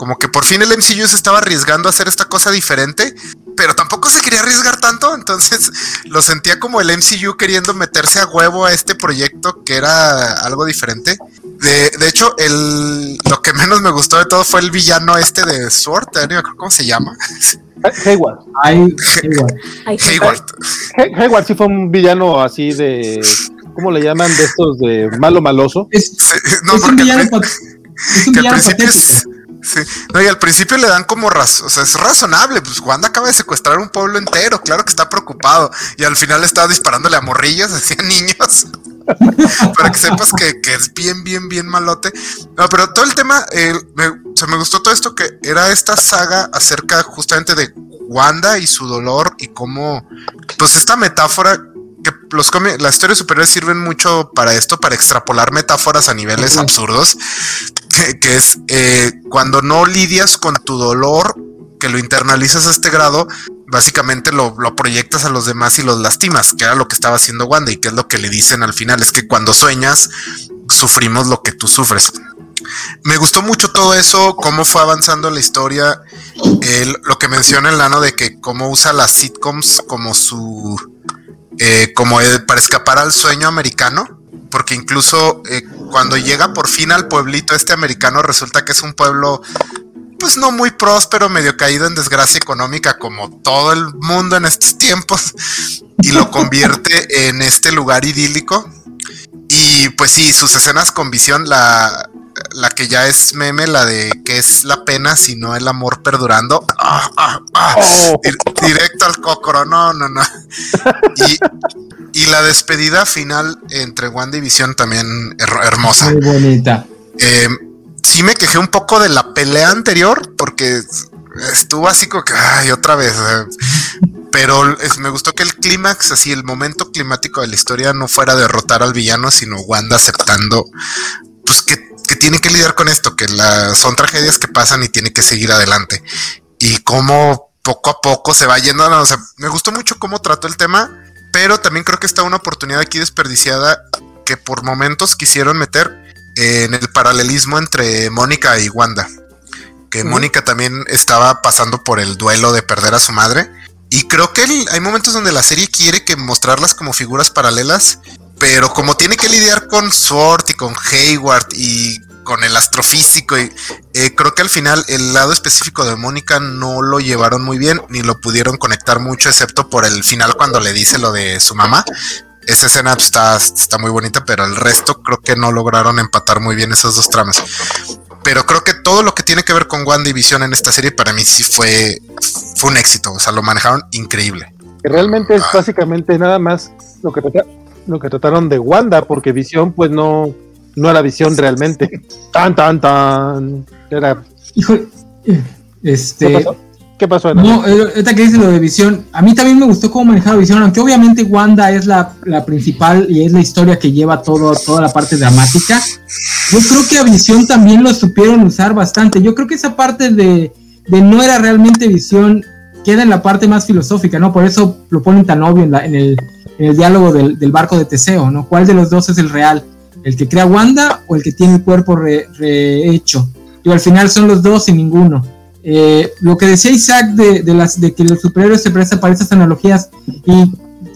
como que por fin el MCU se estaba arriesgando a hacer esta cosa diferente, pero tampoco se quería arriesgar tanto. Entonces, lo sentía como el MCU queriendo meterse a huevo a este proyecto que era algo diferente. De, de hecho, el, lo que menos me gustó de todo fue el villano este de Sword, ni me acuerdo cómo se llama. Hayward. Ay, igual. Ay, Hayward. Hay- Hayward sí fue un villano así de. ¿Cómo le llaman? De estos de malo maloso. Es, Sí, no, es un villano, al pat- es un que al villano principio patético. es- sí. No, y al principio le dan como razón, o sea, es razonable, pues Wanda acaba de secuestrar un pueblo entero, claro que está preocupado, y al final estaba disparándole a morrillos, [laughs] así a niños, [laughs] para que sepas que, que es bien, bien, bien malote. No, pero todo el tema, eh, me, me gustó todo esto que era esta saga acerca justamente de Wanda y su dolor y cómo, pues esta metáfora que los cómics, las historias superiores sirven mucho para esto, para extrapolar metáforas a niveles absurdos, que, que es eh, cuando no lidias con tu dolor, que lo internalizas a este grado, básicamente lo, lo proyectas a los demás y los lastimas, que era lo que estaba haciendo Wanda y que es lo que le dicen al final, es que cuando sueñas, sufrimos lo que tú sufres. Me gustó mucho todo eso, cómo fue avanzando la historia, el- lo que menciona el Lano de que cómo usa las sitcoms como su eh, como el- para escapar al sueño americano, porque incluso eh, cuando llega por fin al pueblito este americano resulta que es un pueblo pues no muy próspero, medio caído en desgracia económica como todo el mundo en estos [laughs] tiempos y lo convierte en este lugar idílico. Y pues sí, sus escenas con visión, la, la que ya es meme, la de que es la pena si no el amor perdurando. Ah, ah, ah. Oh. Dir- directo al cocoro, no, no, no. Y, y la despedida final entre Wanda y Visión también her- hermosa. Muy bonita. Eh, sí me quejé un poco de la pelea anterior porque estuvo así como que, ay, otra vez. eh. Pero es- me gustó que el clímax, así el momento climático de la historia no fuera derrotar al villano, sino Wanda aceptando, pues que, que tiene que lidiar con esto, que la, son tragedias que pasan y tiene que seguir adelante. Y cómo poco a poco se va yendo, no, o sea, me gustó mucho cómo trató el tema, pero también creo que está una oportunidad aquí desperdiciada que por momentos quisieron meter en el paralelismo entre Mónica y Wanda. Que. Mónica también estaba pasando por el duelo de perder a su madre. Y creo que el- hay momentos donde la serie quiere que mostrarlas como figuras paralelas, pero como tiene que lidiar con Sword y con Hayward y con el astrofísico, y, eh, creo que al final el lado específico de Mónica no lo llevaron muy bien, ni lo pudieron conectar mucho, excepto por el final cuando le dice lo de su mamá. Esa escena está, está muy bonita, pero el resto creo que no lograron empatar muy bien esas dos tramas. Pero creo que todo lo que tiene que ver con Wanda y Visión en esta serie para mí sí fue, fue un éxito. O sea, lo manejaron increíble. Realmente es básicamente nada más lo que, trata- lo que trataron de Wanda, porque Visión, pues no, no era Visión realmente. Tan, tan, tan. Era. Hijo, eh, este. ¿Qué pasó? ¿Qué pasó? No, eh, ahorita que dice lo de visión, a mí también me gustó cómo manejaron visión, aunque obviamente Wanda es la, la principal y es la historia que lleva todo, toda la parte dramática. Yo creo que a visión también lo supieron usar bastante. Yo creo que esa parte de, de no era realmente visión queda en la parte más filosófica, ¿no? Por eso lo ponen tan obvio en, la- en el, en el diálogo del, del barco de Teseo, ¿no? ¿Cuál de los dos es el real? ¿El que crea Wanda o el que tiene el cuerpo re- rehecho? Y al final son los dos y ninguno. Eh, lo que decía Isaac de, de las, de que los superhéroes se prestan para esas analogías y,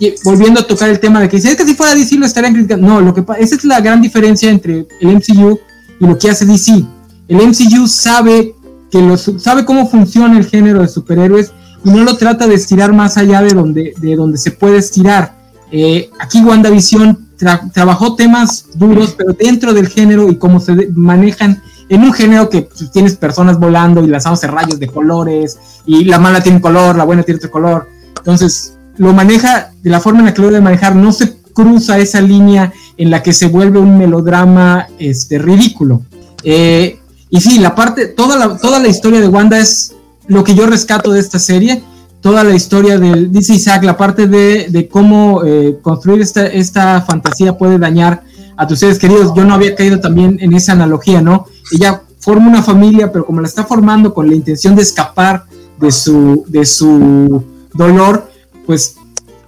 y volviendo a tocar el tema de que dice, es que si fuera DC lo estarían criticando. No, lo que esa es la gran diferencia entre el MCU y lo que hace DC. El MCU sabe que los, sabe cómo funciona el género de superhéroes y no lo trata de estirar más allá de donde, de donde se puede estirar. Eh, aquí WandaVision tra- trabajó temas duros, pero dentro del género y cómo se manejan en un género que pues, tienes personas volando y lanzándose rayos de colores, y la mala tiene un color, la buena tiene otro color. Entonces, lo maneja de la forma en la que lo debe manejar, no se cruza esa línea en la que se vuelve un melodrama este, ridículo. Eh, y sí, la parte, toda la, toda la historia de Wanda es lo que yo rescato de esta serie. Toda la historia del, dice Isaac, la parte de, cómo eh, construir esta, esta fantasía puede dañar a tus seres queridos. Yo no había caído también en esa analogía, ¿no? Ella forma una familia, pero como la está formando con la intención de escapar de su, de su dolor, pues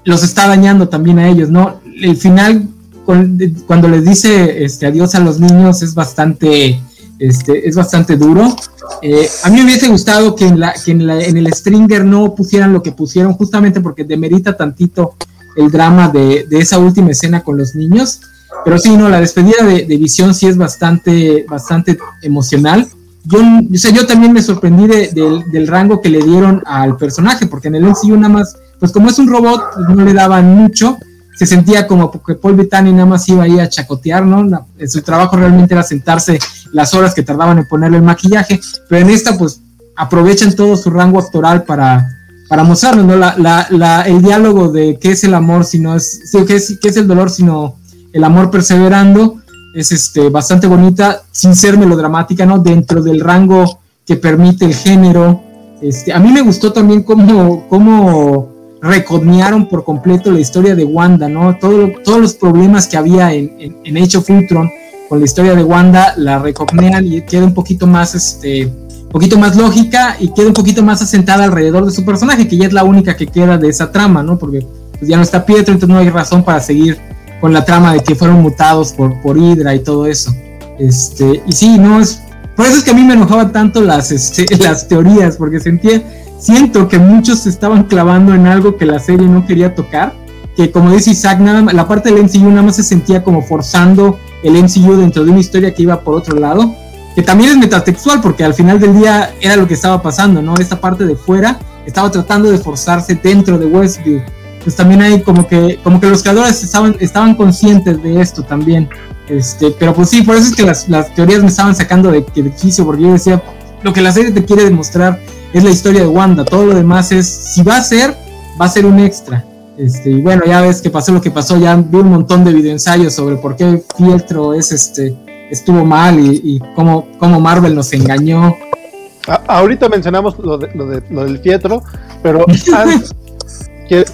los está dañando también a ellos, ¿no? El final, cuando les dice este, adiós a los niños, es bastante, este, es bastante duro. Eh, a mí me hubiese gustado que, en, la, que en, en, el Stringer no pusieran lo que pusieron, justamente porque demerita tantito el drama de, de esa última escena con los niños. Pero sí, no, la despedida de, de Visión sí es bastante, bastante emocional. Yo, o sea, yo también me sorprendí de, de, del rango que le dieron al personaje, porque en el MCU nada más pues como es un robot, pues, no le daban mucho, se sentía como que Paul Bettany nada más iba ahí a chacotear, ¿no? su trabajo realmente era sentarse las horas que tardaban en ponerle el maquillaje, pero en esta pues aprovechan todo su rango actoral para, para mostrarnos, ¿no? La, la, la, el diálogo de qué es el amor si no es, sí, qué es, el dolor sino el amor perseverando, es este, bastante bonita, sin ser melodramática, ¿no? Dentro del rango que permite el género. Este, a mí me gustó también cómo, cómo recogniaron por completo la historia de Wanda, ¿no? Todo, todos los problemas que había en, en, en con la historia de Wanda la recognean y queda un poquito más, este, poquito más lógica y queda un poquito más asentada alrededor de su personaje, que ya es la única que queda de esa trama, ¿no? Porque pues, ya no está Pietro, entonces no hay razón para seguir con la trama de que fueron mutados por, por Hydra y todo eso. Este, y sí, no es, por eso es que a mí me enojaban tanto las, este, [laughs] las teorías, porque sentía siento que muchos se estaban clavando en algo que la serie no quería tocar, que como dice Isaac, nada más, la parte del MCU nada más se sentía como forzando el MCU dentro de una historia que iba por otro lado, que también es metatextual porque al final del día era lo que estaba pasando, ¿no? Esta parte de fuera estaba tratando de forzarse dentro de Westview. Pues también hay como que, como que los creadores estaban, estaban conscientes de esto también. Este, pero pues sí, por eso es que las, las teorías me estaban sacando de, de quicio, porque yo decía, lo que la serie te quiere demostrar es la historia de Wanda. Todo lo demás es, si va a ser, va a ser un extra. Este, y bueno, ya ves que pasó lo que pasó, ya vi un montón de videoensayos sobre por qué Fieltro es este, estuvo mal y, y cómo, cómo, Marvel nos engañó. A, ahorita mencionamos lo, de, lo, de, lo del Fieltro, pero [laughs] antes,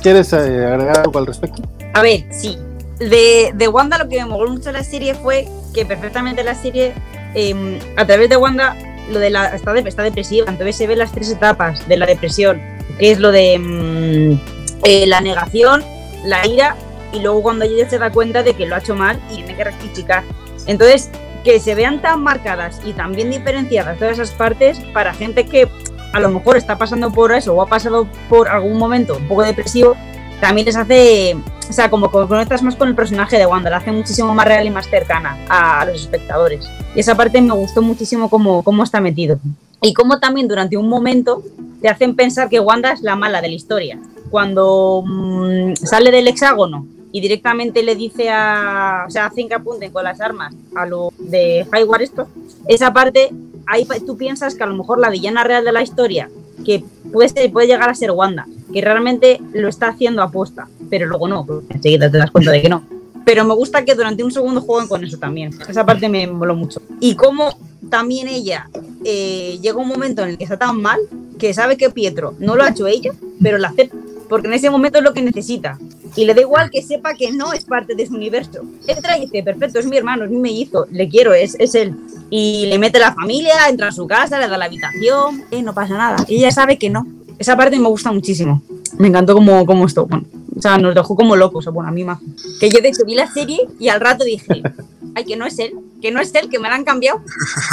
¿quieres eh, agregar algo al respecto? A ver, sí. De, de Wanda lo que me moló mucho la serie fue que perfectamente la serie, eh, a través de Wanda, lo de la está, de, está depresiva, entonces se ven las tres etapas de la depresión, que es lo de mmm, eh, la negación, la ira y luego cuando ella se da cuenta de que lo ha hecho mal y tiene que rectificar. Entonces, que se vean tan marcadas y tan bien diferenciadas todas esas partes para gente que a lo mejor está pasando por eso o ha pasado por algún momento un poco depresivo, también les hace, o sea, como que conectas más con el personaje de Wanda, la hace muchísimo más real y más cercana a, los espectadores. Y esa parte me gustó muchísimo cómo, cómo está metido. Y cómo también durante un momento te hacen pensar que Wanda es la mala de la historia. Cuando mmm, sale del hexágono y directamente le dice a, o sea, hacen que apunten con las armas a lo de Highward esto, esa parte, ahí tú piensas que a lo mejor la villana real de la historia, que puede, puede llegar a ser Wanda, que realmente lo está haciendo aposta, pero luego no, enseguida te das cuenta de que no. Pero me gusta que durante un segundo jueguen con eso también. Esa parte me moló mucho. Y cómo también ella eh, llega un momento en el que está tan mal que sabe que Pietro no lo ha hecho ella, pero la acepta. Porque en ese momento es lo que necesita. Y le da igual que sepa que no es parte de su universo. Entra y dice, perfecto, es mi hermano, es mi mellizo, le quiero, es, es él. Y le mete la familia, entra a su casa, le da la habitación, eh, no pasa nada. Y ella sabe que no, esa parte me gusta muchísimo. Me encantó como, como esto. Bueno, o sea, nos dejó como locos. Bueno, a mí más. Que yo de hecho vi la serie y al rato dije, [laughs] ay, que no es él, que no es él, que me la han cambiado.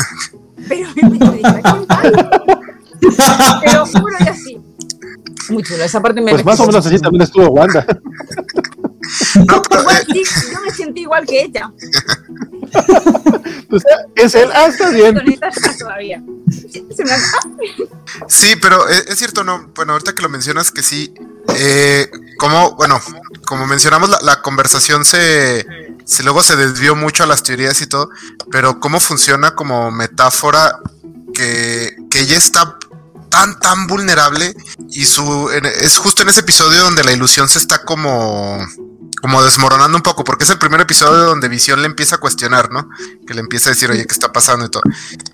[laughs] Pero [laughs] me dije, Te lo juro y así. Muy chulo, esa parte me Pues más o menos así también estuvo Wanda. No, pero, igual, sí, yo me sentí igual que ella. pues, es él, ah, está bien. Todavía. Sí, pero es, es, cierto, no. Bueno, ahorita que lo mencionas, que sí. Eh, como, bueno, como mencionamos, la, la conversación se, si luego se desvió mucho a las teorías y todo, pero cómo funciona como metáfora que, que ella está tan, tan vulnerable y su es justo en ese episodio donde la ilusión se está como como desmoronando un poco, porque es el primer episodio donde Visión le empieza a cuestionar, ¿no? Que le empieza a decir, oye, ¿qué está pasando y todo?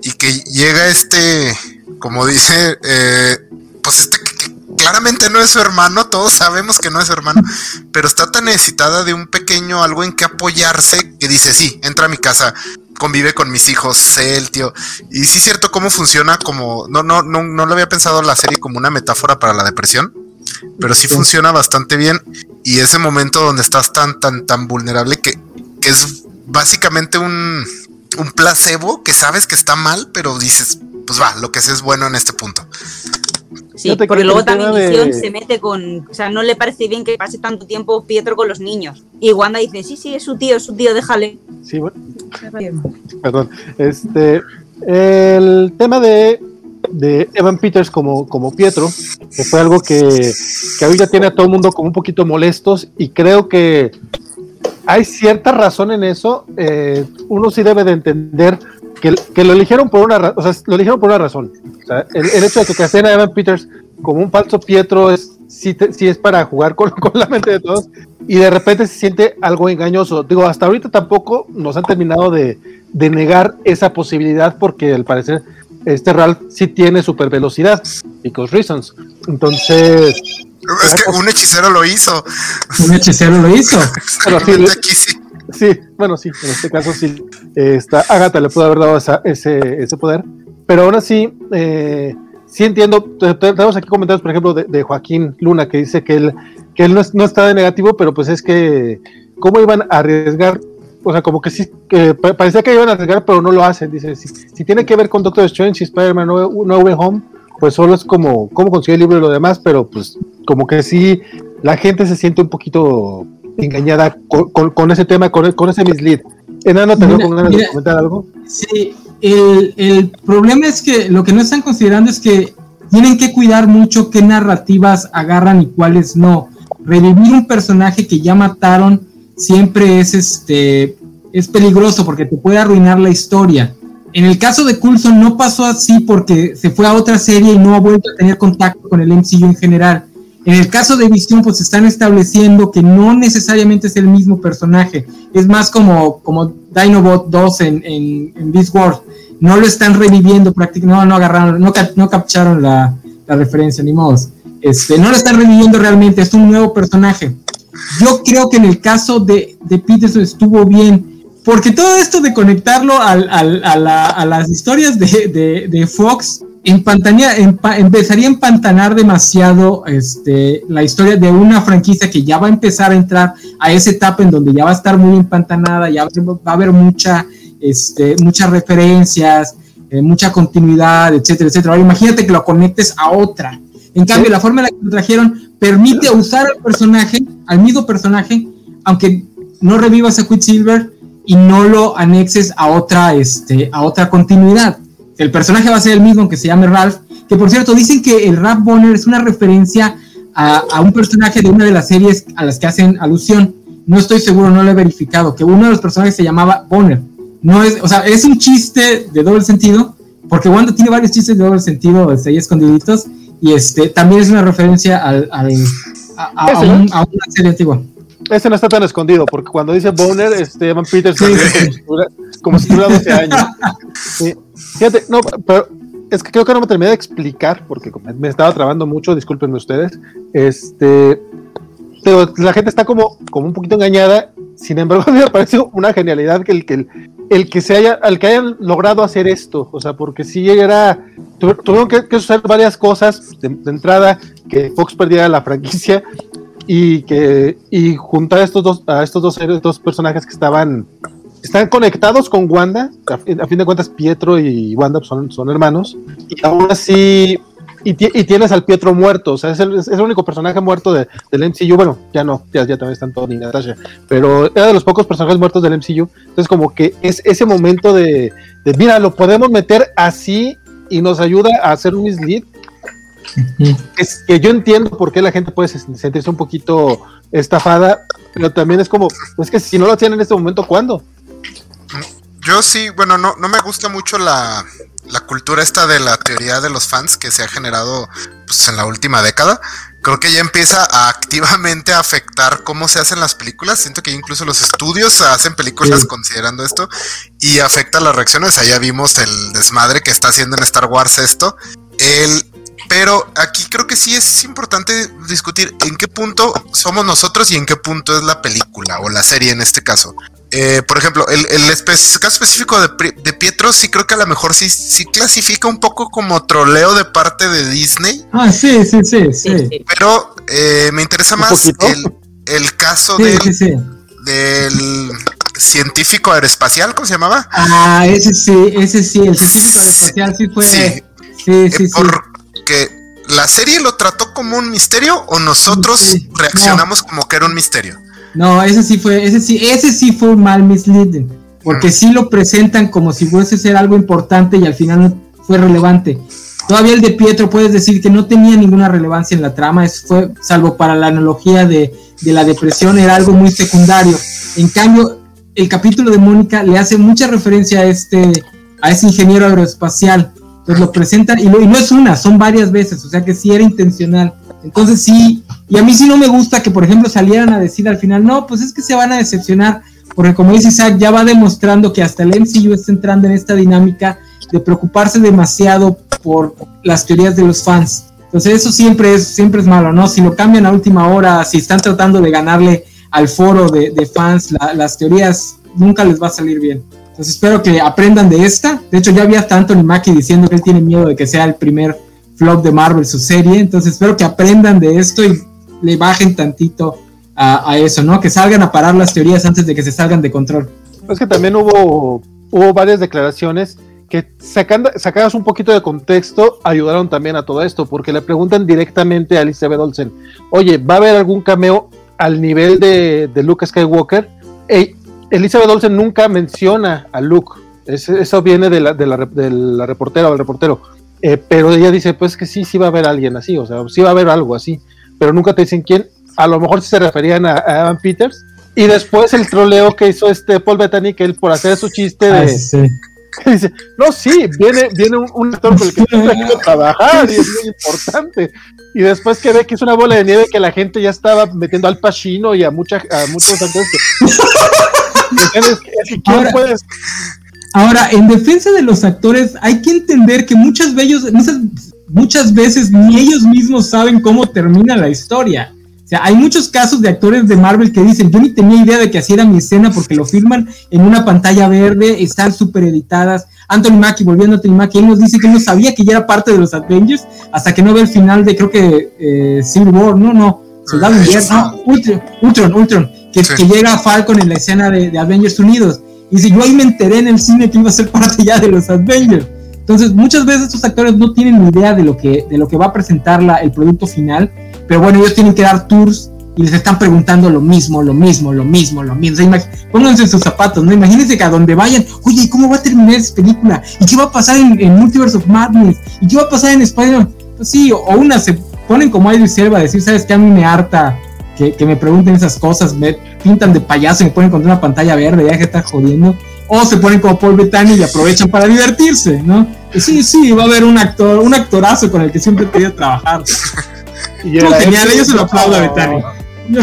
Y que llega este, como dice, eh, pues este que, claramente no es su hermano, todos sabemos que no es su hermano, pero está tan necesitada de un pequeño algo en que apoyarse que dice, sí, entra a mi casa, convive con mis hijos, sé el tío. Y sí es cierto cómo funciona como, no, no, no, no lo había pensado la serie como una metáfora para la depresión, pero sí funciona bastante bien. Y ese momento donde estás tan, tan, tan vulnerable que, que es básicamente un, un placebo que sabes que está mal, pero dices, pues va, lo que sé es bueno en este punto. Sí, porque luego también Visión se mete con. O sea, no le parece bien que pase tanto tiempo Pietro con los niños. Y Wanda dice: Sí, sí, es su tío, es su tío, déjale. Sí, bueno. Perdón. Este. El tema de, de Evan Peters como, como Pietro, que fue algo que, que ahorita tiene a todo el mundo como un poquito molestos, y creo que hay cierta razón en eso. Eh, uno sí debe de entender que, lo eligieron por una o sea, lo eligieron por una razón. O sea, el, hecho de que casen a Evan Peters como un falso Pietro es sí, es para jugar con, [laughs] con, la mente de todos y de repente se siente algo engañoso. Digo, hasta ahorita tampoco nos han terminado de, de negar esa posibilidad porque al parecer este Ralph sí tiene super velocidad, because reasons. Entonces... Es que un hechicero lo hizo. Un hechicero lo hizo. Pero sí, Sí, bueno, sí, en este caso sí. Esta Agatha le pudo haber dado ese, ese poder, pero aún así, eh, sí entiendo. Tenemos aquí comentarios, por ejemplo, de, Joaquín Luna, que dice que él, que él no, no, está de negativo, pero pues es que, ¿cómo iban a arriesgar? O sea, como que sí, que parecía que iban a arriesgar, pero no lo hacen. Dice, si, tiene que ver con Doctor Strange y Spider-Man No, Way Home, pues solo es como cómo consigue el libro y lo demás, pero pues como que sí, la gente se siente un poquito engañada con, ese tema, con, con ese mislead. Enano, ¿te con ganas de comentar algo? Sí, el, el, problema es que lo que no están considerando es que tienen que cuidar mucho qué narrativas agarran y cuáles no. Revivir un personaje que ya mataron siempre es este es peligroso porque te puede arruinar la historia. En el caso de Coulson no pasó así porque se fue a otra serie y no ha vuelto a tener contacto con el MCU en general. En el caso de Visión, pues están estableciendo que no necesariamente es el mismo personaje. Es más como, como Dinobot 2 en, en, en Beast Wars. No lo están reviviendo prácticamente, no, no agarraron, no, no captaron la, la, referencia, ni modo. Este, no lo están reviviendo realmente, es un nuevo personaje. Yo creo que en el caso de, de Peterson estuvo bien, porque todo esto de conectarlo al, al, a, la, a, las historias de, de, de Fox empezaría a empantanar demasiado este, la historia de una franquicia que ya va a empezar a entrar a esa etapa en donde ya va a estar muy empantanada, ya va a haber mucha, este, muchas referencias, eh, mucha continuidad, etcétera, etcétera. Ahora imagínate que lo conectes a otra. En cambio, la forma en la que lo trajeron permite usar al personaje, al mismo personaje, aunque no revivas a Quicksilver y no lo anexes a otra, este, a otra continuidad el personaje va a ser el mismo, aunque se llame Ralph. Que por cierto, dicen que el Rap Bonner es una referencia a, un personaje de una de las series a las que hacen alusión. No estoy seguro, no lo he verificado. Que uno de los personajes se llamaba Bonner. No es, o sea, es un chiste de doble sentido, porque Wanda tiene varios chistes de doble sentido, ahí escondiditos. Y este también es una referencia al, a, una serie antigua. Ese no está tan escondido, porque cuando dice Bonner, este, Evan Peters como si tuviera 12 años. Fíjate, no, pero es que creo que no me terminé de explicar, porque me estaba trabando mucho, discúlpenme ustedes. Este, pero la gente está como, como un poquito engañada. Sin embargo, [laughs] me parece una genialidad que el que el, que se haya, al que hayan logrado hacer esto, o sea, porque si era, tuvieron que, que usar varias cosas de, entrada, que Fox perdiera la franquicia y que y juntar a estos dos, a estos dos, dos personajes que estaban están conectados con Wanda. A, fin de cuentas, Pietro y Wanda son, son hermanos. Y aún así, y, tienes al Pietro muerto. O sea, es el, es el único personaje muerto de, del MCU. Bueno, ya no, ya, ya también están todos ni Natasha. Pero era de los pocos personajes muertos del MCU. Entonces, como que es ese momento de, de mira, lo podemos meter así y nos ayuda a hacer un mislead es que yo entiendo por qué la gente puede sentirse un poquito estafada, pero también es como, pues que si no lo hacían en este momento, ¿cuándo? Yo sí, bueno, no, no me gusta mucho la, la cultura esta de la teoría de los fans que se ha generado pues, en la última década. Creo que ya empieza a activamente afectar cómo se hacen las películas. Siento que incluso los estudios hacen películas considerando esto y afecta las reacciones. Allá vimos el desmadre que está haciendo en Star Wars esto. El, pero aquí creo que sí es importante discutir en qué punto somos nosotros y en qué punto es la película o la serie en este caso. Eh, por ejemplo, el, caso específico de, Pietro sí creo que a lo mejor sí, sí clasifica un poco como troleo de parte de Disney. Ah, sí, sí, sí, sí. Pero eh, me interesa más el, caso del, del científico aeroespacial, ¿cómo se llamaba? Ah, ese sí, ese sí, el científico aeroespacial sí fue... Sí, sí, sí. Porque la serie lo trató como un misterio o nosotros reaccionamos como que era un misterio. No, ese sí fue, ese sí, ese sí fue un mal misleading, porque sí lo presentan como si fuese ser algo importante y al final no fue relevante. Todavía el de Pietro puedes decir que no tenía ninguna relevancia en la trama, eso fue, salvo para la analogía de, de la depresión, era algo muy secundario. En cambio, el capítulo de Mónica le hace mucha referencia a este, a ese ingeniero aeroespacial. Entonces lo presentan, y, y no es una, son varias veces, o sea que sí era intencional. Entonces sí, y a mí sí no me gusta que, por ejemplo, salieran a decir al final, no, pues es que se van a decepcionar, porque como dice Isaac, ya va demostrando que hasta el MCU está entrando en esta dinámica de preocuparse demasiado por las teorías de los fans. Entonces eso siempre es, siempre es malo, ¿no? Si lo cambian a última hora, si están tratando de ganarle al foro de, fans, las teorías nunca les va a salir bien. Entonces espero que aprendan de esta. De hecho, ya había hasta Anthony diciendo que él tiene miedo de que sea el primer flop de Marvel su serie. Entonces espero que aprendan de esto y le bajen tantito a, eso, ¿no? Que salgan a parar las teorías antes de que se salgan de control. Es que también hubo, hubo varias declaraciones que sacando, sacadas un poquito de contexto ayudaron también a todo esto, porque le preguntan directamente a Elizabeth Olsen, oye, ¿va a haber algún cameo al nivel de, de Luke Skywalker? Elizabeth Olsen nunca menciona a Luke, eso viene de la, de la, de la reportera o del reportero, eh, pero ella dice, pues que sí, sí va a haber alguien así, o sea, sí va a haber algo así pero nunca te dicen quién. A lo mejor si se referían a, Evan Peters. Y después el troleo que hizo este Paul Bettany, que él por hacer su chiste de... [laughs] dice, no, sí, viene, viene un, actor con el que tengo que trabajar y es muy importante. Y después que ve que es una bola de nieve que la gente ya estaba metiendo al Pacino y a, mucha, a muchos actores. [laughs] ahora, ahora, en defensa de los actores, hay que entender que muchas, bellos, muchas, muchas veces ni ellos mismos saben cómo termina la historia. O sea, hay muchos casos de actores de Marvel que dicen, yo ni tenía idea de que así era mi escena porque lo filman en una pantalla verde, están súper editadas. Anthony Mackie, volviendo a Anthony Mackie, él nos dice que no sabía que ya era parte de los Avengers hasta que no ve el final de, creo que, eh, Civil War, no, no, Soldado no, Ultron, Ultron, Ultron que, llega a Falcon en la escena de, de Avengers Unidos. Y dice, yo ahí me enteré en el cine que iba a ser parte ya de los Avengers. Entonces, muchas veces estos actores no tienen ni idea de lo que, de lo que va a presentar la, el producto final, pero bueno, ellos tienen que dar tours y les están preguntando lo mismo, lo mismo, lo mismo, lo mismo. pónganse en sus zapatos, ¿no? Imagínense que a donde vayan, oye, ¿cómo va a terminar esa película? ¿Y qué va a pasar en, Multiverse of Madness? ¿Y qué va a pasar en Spider-Man? Pues sí, o, una se ponen como Idris Elba a decir, ¿sabes qué? A mí me harta que, que, me pregunten esas cosas, me pintan de payaso y me ponen contra una pantalla verde, ya que está jodiendo o se ponen como Paul Bettany y aprovechan para divertirse, ¿no? sí, sí, va a haber un actor, un actorazo con el que siempre he querido trabajar. [laughs] Y genial, [laughs] yo se lo aplaudo a Bettany. Yo,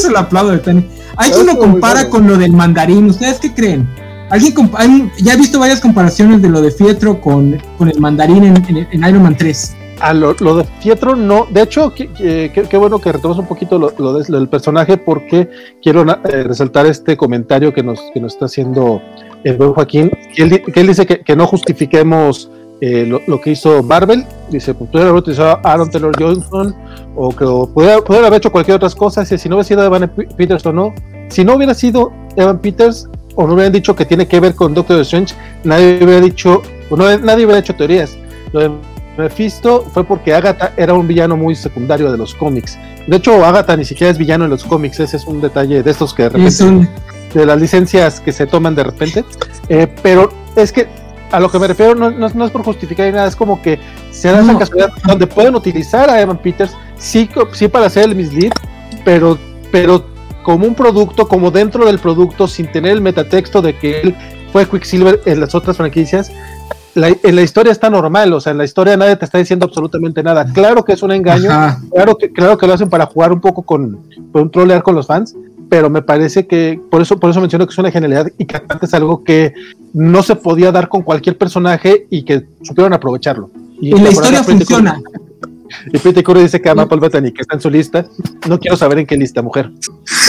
se lo aplaudo a Bettany. Hay quien lo compara con lo del mandarín, ¿ustedes qué creen? ¿Alguien ya he visto varias comparaciones de lo de Fietro con, con el mandarín en, en Iron Man 3 lo, de Pietro no, de hecho, qué bueno que retomas un poquito lo, del personaje porque quiero eh, resaltar este comentario que nos, que nos está haciendo el buen Joaquín, que él, dice que, no justifiquemos eh, lo, que hizo Marvel, dice, pues pudiera haber utilizado a Aaron Taylor Johnson o que pudiera, haber hecho cualquier otra cosa, si, no hubiera sido Evan Peters o no, si no hubiera sido Evan Peters o no hubieran dicho que tiene que ver con Doctor Strange, nadie hubiera dicho, o no, nadie hubiera hecho teorías. Lo de Mephisto fue porque Agatha era un villano muy secundario de los cómics. De hecho, Agatha ni siquiera es villano en los cómics, ese es un detalle de estos que de repente, de las licencias que se toman de repente. Eh, pero es que a lo que me refiero no, es por justificar nada, es como que se da esa casualidad donde pueden utilizar a Evan Peters, sí, sí para hacer el mislead, pero pero como un producto, como dentro del producto, sin tener el metatexto de que él fue Quicksilver en las otras franquicias, en la historia está normal, o sea, en la historia nadie te está diciendo absolutamente nada. Claro que es un engaño, claro que, claro que lo hacen para jugar un poco con, con trolear con los fans, pero me parece que, por eso, por eso menciono que es una genialidad y que es algo que no se podía dar con cualquier personaje y que supieron aprovecharlo. Y, la historia funciona. [laughs] Y Peter Curry dice que ama a Paul Bettany, que está en su lista. No quiero saber en qué lista, mujer.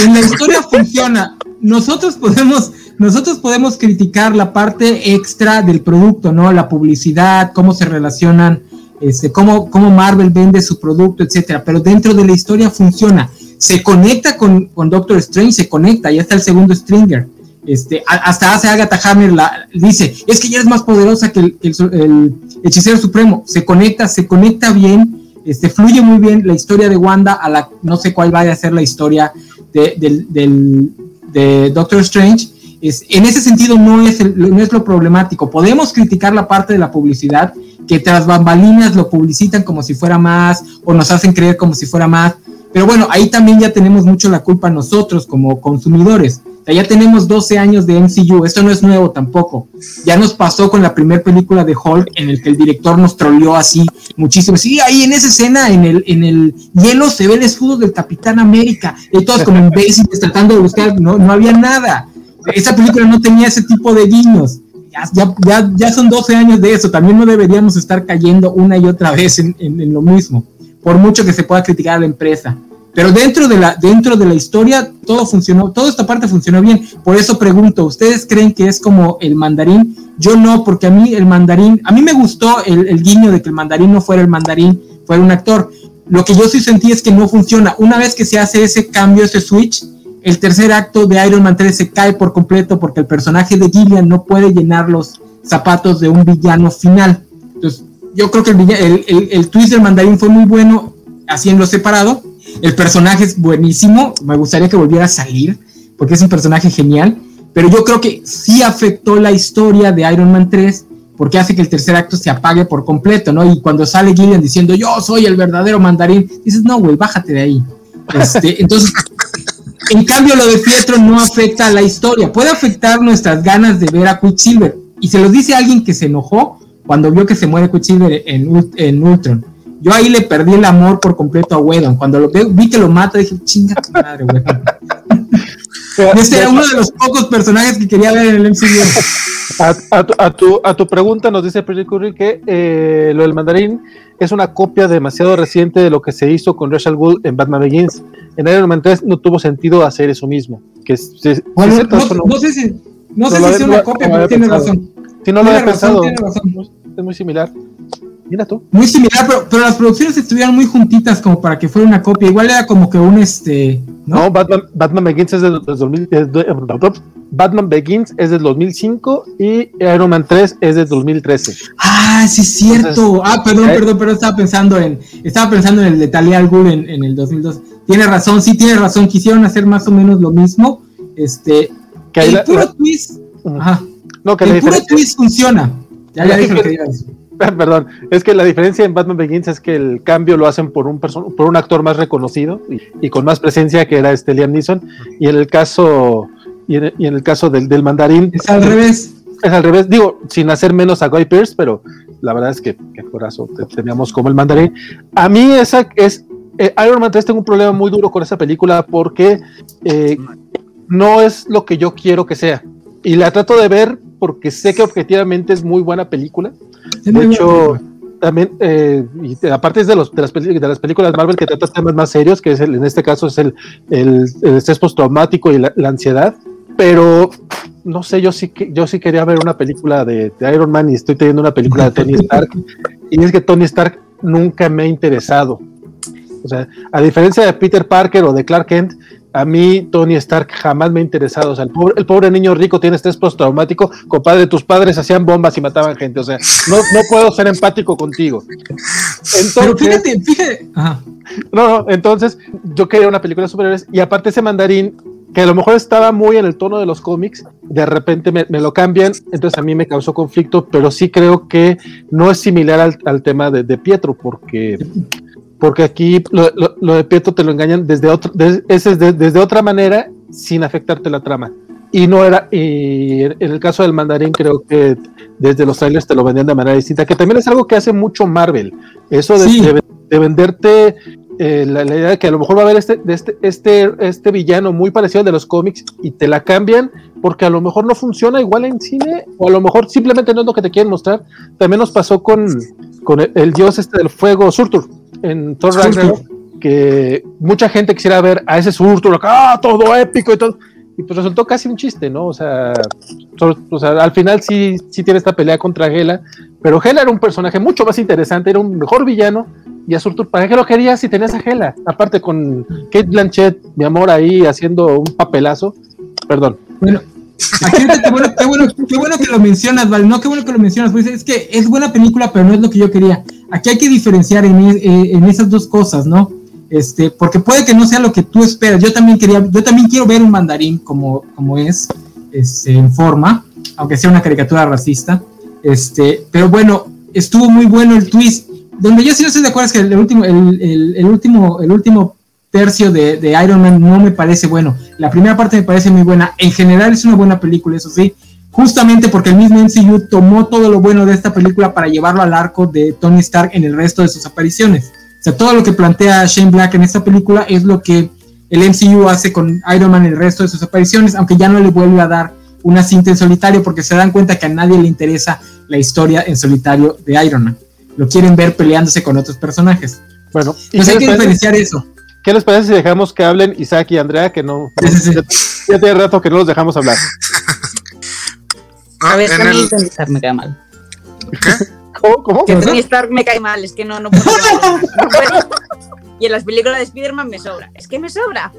En la historia funciona. Nosotros podemos nosotros podemos criticar la parte extra del producto, ¿no? La publicidad, cómo se relacionan, este, cómo, cómo Marvel vende su producto, etcétera. Pero dentro de la historia funciona. Se conecta con, con Doctor Strange, se conecta, ya está el segundo Stringer. Este, hasta hace Agatha Hammer la, dice, es que ya es más poderosa que el, el, hechicero supremo. Se conecta, se conecta bien, este, fluye muy bien la historia de Wanda a la, no sé cuál vaya a ser la historia de, del, de Doctor Strange, en ese sentido no es, no es lo problemático. Podemos criticar la parte de la publicidad, que tras bambalinas lo publicitan como si fuera más o nos hacen creer como si fuera más. Pero bueno, ahí también ya tenemos mucho la culpa nosotros como consumidores. Sea, ya tenemos 12 años de MCU, esto no es nuevo tampoco. Ya nos pasó con la primera película de Hulk en el que el director nos troleó así muchísimo. Sí, ahí en esa escena, en el, en el hielo se ve el escudo del Capitán América, y todos como imbéciles tratando de buscar, no, no había nada esa película no tenía ese tipo de guiños. Ya, ya, ya, son 12 años de eso. También no deberíamos estar cayendo una y otra vez en, en, lo mismo, por mucho que se pueda criticar a la empresa. Pero dentro de, la, dentro de la historia todo funcionó, toda esta parte funcionó bien. Por eso pregunto, ¿ustedes creen que es como el mandarín? Yo no, porque a mí el mandarín, a mí me gustó el, guiño de que el mandarín no fuera el mandarín, fuera un actor. Lo que yo sí sentí es que no funciona. Una vez que se hace ese cambio, ese switch, el tercer acto de Iron Man 3 se cae por completo porque el personaje de Gillian no puede llenar los zapatos de un villano final. Entonces, yo creo que el, el, twist del mandarín fue muy bueno haciendo separado. El personaje es buenísimo. Me gustaría que volviera a salir porque es un personaje genial. Pero yo creo que sí afectó la historia de Iron Man 3 porque hace que el tercer acto se apague por completo, ¿no? Y cuando sale Gillian diciendo yo soy el verdadero mandarín, dices, no, güey, bájate de ahí. Este, [laughs] entonces, en cambio, lo de Pietro no afecta a la historia. Puede afectar nuestras ganas de ver a Quicksilver. Y se lo dice alguien que se enojó cuando vio que se muere Quicksilver en, en Ultron. Yo ahí le perdí el amor por completo a Wedon. Cuando lo vi que lo mata, dije, chinga tu madre, Wedon. Ese era uno de los pocos personajes que quería ver en el MCU. A, tu, a, tu, pregunta nos dice Pretty Curry que eh, lo del mandarín es una copia demasiado reciente de lo que se hizo con Rachel Gould en Batman Begins. En Iron Man 3 no tuvo sentido hacer eso mismo. Que no, sé si, no sé si es una copia, pero tiene razón. Si no lo había pensado, es muy similar. Mira tú. Muy similar, pero, pero, las producciones estuvieron muy juntitas como para que fuera una copia. Igual era como que un este. No, Batman, Batman Begins es del, 2000, Batman Begins es del 2005 y Iron Man 3 es del 2013. Ah, sí es cierto. ah, perdón, eh, perdón, perdón, estaba pensando en estaba pensando en el de Talia al Ghul en, en, el 2002. Tiene razón, sí tiene razón, quisieron hacer más o menos lo mismo. Este, que el puro twist, ajá. No, que el puro twist funciona. Ya, ya dije lo que decir. [laughs] Perdón, es que la diferencia en Batman Begins es que el cambio lo hacen por un por un actor más reconocido y, con más presencia que era este Liam Neeson. Y en el caso y en, el caso del, del, mandarín es al revés. es al revés. Digo sin hacer menos a Guy Pierce pero la verdad es que, por eso teníamos como el mandarín. A mí esa es eh, Iron Man 3 tengo un problema muy duro con esa película porque eh, no es lo que yo quiero que sea. Y la trato de ver porque sé que objetivamente es muy buena película de hecho, también, eh, y aparte es de, los, de, las de las películas Marvel que tratan temas más serios, que es el, en este caso es el, el, estrés postraumático y la, ansiedad, pero no sé, yo sí, yo sí quería ver una película de, de, Iron Man y estoy teniendo una película de Tony Stark, y es que Tony Stark nunca me ha interesado. O sea, a diferencia de Peter Parker o de Clark Kent, a mí Tony Stark jamás me ha interesado. O sea, el pobre, niño rico tiene estrés postraumático. Compadre, tus padres hacían bombas y mataban gente. O sea, no, no puedo ser empático contigo. Entonces, Pero fíjate, fíjate. No, no, entonces yo quería una película de superhéroes y aparte ese mandarín que a lo mejor estaba muy en el tono de los cómics, de repente me, lo cambian, entonces a mí me causó conflicto, pero sí creo que no es similar al, tema de, de Pietro, porque porque aquí lo, lo, de Pietro te lo engañan desde, otro, desde, desde otra manera sin afectarte la trama. Y no era, y en el caso del mandarín creo que desde los trailers te lo vendían de manera distinta, que también es algo que hace mucho Marvel, eso de, de, venderte eh, la, idea de que a lo mejor va a haber este, este, este, este villano muy parecido al de los cómics y te la cambian porque a lo mejor no funciona igual en cine o a lo mejor simplemente no es lo que te quieren mostrar. También nos pasó con, con el, dios este del fuego, Surtur, en Thor Ragnarok, que mucha gente quisiera ver a ese Surtur acá, todo épico y todo y pues resultó casi un chiste, ¿no? O sea, al final sí, sí tiene esta pelea contra Gela, pero Gela era un personaje mucho más interesante, era un mejor villano, y a Surtur, ¿para qué lo querías si tenías a Gela? Aparte con Kate Blanchett, mi amor, ahí haciendo un papelazo, perdón. Bueno, [laughs] aquí qué bueno, qué, bueno, qué bueno que lo mencionas, Val, no, qué bueno que lo mencionas, pues es que es buena película, pero no es lo que yo quería. Aquí hay que diferenciar en, eh, en esas dos cosas, ¿no? Este, porque puede que no sea lo que tú esperas. Yo también quería, yo también quiero ver un mandarín como, como es, este, en forma, aunque sea una caricatura racista. Este, pero bueno, estuvo muy bueno el twist. Donde yo sí no estoy de acuerdo es que el último, el, el, último, el último tercio de, de, Iron Man no me parece bueno. La primera parte me parece muy buena. En general es una buena película, eso sí. Justamente porque el mismo MCU tomó todo lo bueno de esta película para llevarlo al arco de Tony Stark en el resto de sus apariciones. O sea, todo lo que plantea Shane Black en esta película es lo que el MCU hace con Iron Man en el resto de sus apariciones, aunque ya no le vuelve a dar una cinta en solitario porque se dan cuenta que a nadie le interesa la historia en solitario de Iron Man. Lo quieren ver peleándose con otros personajes. Bueno, y hay que diferenciar eso. ¿Qué les parece si dejamos que hablen Isaac y Andrea, que no, Ya, tiene rato que no los dejamos hablar? A ver, también el... me queda mal. ¿Qué? ¿Cómo? Que Tony Stark me cae mal, es que no, no puedo. [laughs] [laughs] Y en las películas de Spider-Man me sobra. Es que me sobra.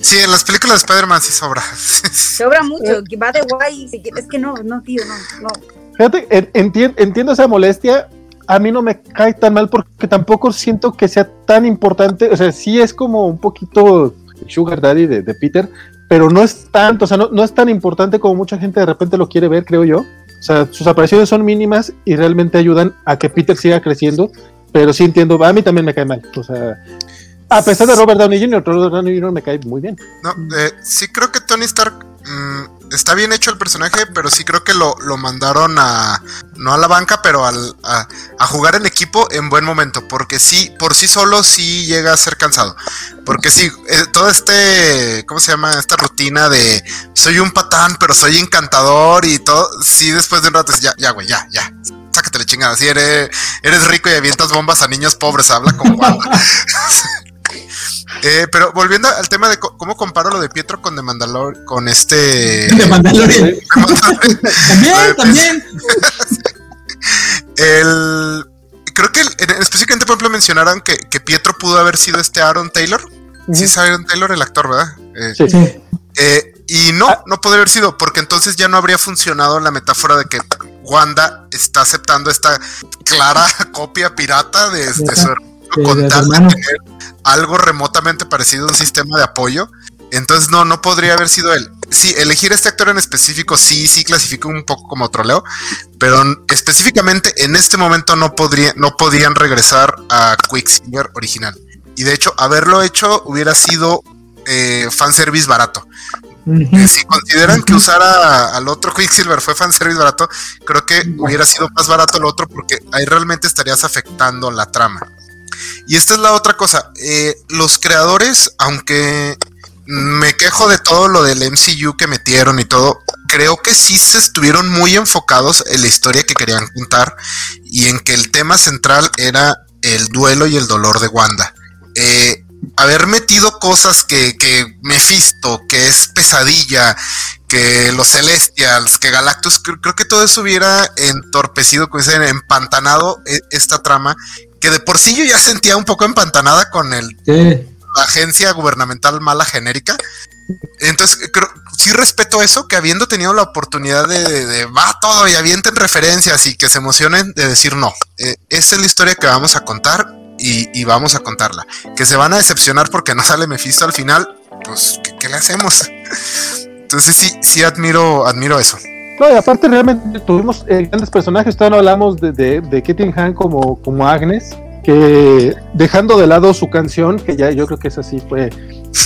Sí, en las películas de Spider-Man sí sobra. [laughs] sobra mucho. Que va de guay. Es que no, no, tío, no. no. Fíjate, entiendo esa molestia. A mí no me cae tan mal porque tampoco siento que sea tan importante. O sea, sí es como un poquito Sugar Daddy de, Peter, pero no es tanto, o sea, no, no, es tan importante como mucha gente de repente lo quiere ver, creo yo. O sea, sus apariciones son mínimas y realmente ayudan a que Peter siga creciendo, pero sí entiendo, a mí también me cae mal. O sea, a pesar de Robert Downey Jr., Robert Downey Jr. me cae muy bien. No, eh, sí creo que Tony Stark mm, está bien hecho el personaje, pero sí creo que lo, mandaron a, no a la banca, pero al, a, jugar en equipo en buen momento, porque sí, por sí solo sí llega a ser cansado. Porque sí, eh, todo este, ¿cómo se llama? Esta rutina de soy un patán, pero soy encantador y todo, sí después de un rato, ya, ya, güey, ya, ya. Sácate la chingada, sí, eres, eres rico y avientas bombas a niños pobres, habla como [laughs] [laughs] Eh, pero volviendo al tema de cómo comparo lo de Pietro con de Mandalor con este. De [laughs] Mandalorian. también, también. [laughs] el, creo que específicamente, por ejemplo, mencionaron que, que, Pietro pudo haber sido este Aaron Taylor. Sí, es Aaron Taylor, el actor, ¿verdad? Eh, sí. sí. Eh, y no, ah. no podría haber sido, porque entonces ya no habría funcionado la metáfora de que Wanda está aceptando esta clara [laughs] copia pirata de, de su con de tener algo remotamente parecido a un sistema de apoyo. Entonces no, no podría haber sido él. Sí, elegir este actor en específico sí, sí clasifica un poco como troleo, pero específicamente en este momento no, podría, no podían regresar a Quicksilver original. Y de hecho, haberlo hecho hubiera sido eh, fanservice barato. Si consideran que usar al otro Quicksilver fue fanservice barato, creo que hubiera sido más barato el otro porque ahí realmente estarías afectando la trama. Y esta es la otra cosa. Eh, los creadores, aunque me quejo de todo lo del MCU que metieron y todo, creo que sí se estuvieron muy enfocados en la historia que querían contar y en que el tema central era el duelo y el dolor de Wanda. Eh, haber metido cosas que, que Mephisto, que es pesadilla, que los Celestials, que Galactus, creo, que todo eso hubiera entorpecido, como dicen, empantanado e, esta trama que de por sí yo ya sentía un poco empantanada con el la agencia gubernamental mala genérica. Entonces, creo, sí respeto eso, que habiendo tenido la oportunidad de, va todo y avienten referencias y que se emocionen de decir no, eh, esta es la historia que vamos a contar y, vamos a contarla. Que se van a decepcionar porque no sale Mephisto al final, pues, ¿qué, le hacemos? Entonces sí, sí admiro, admiro eso. No, y aparte realmente tuvimos eh, grandes personajes, todavía no hablamos de, de, de Han como, como Agnes, que dejando de lado su canción, que ya yo creo que esa sí fue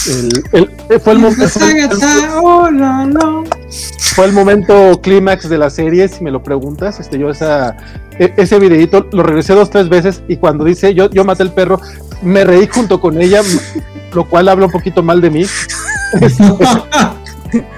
el, el- fue el momento Oh, fue el momento clímax de la serie, si me lo preguntas. Este, yo esa, e- ese videito lo regresé dos, tres veces y cuando dice yo, yo maté el perro, me reí junto con ella, lo cual habla un poquito mal de mí. [laughs] [laughs]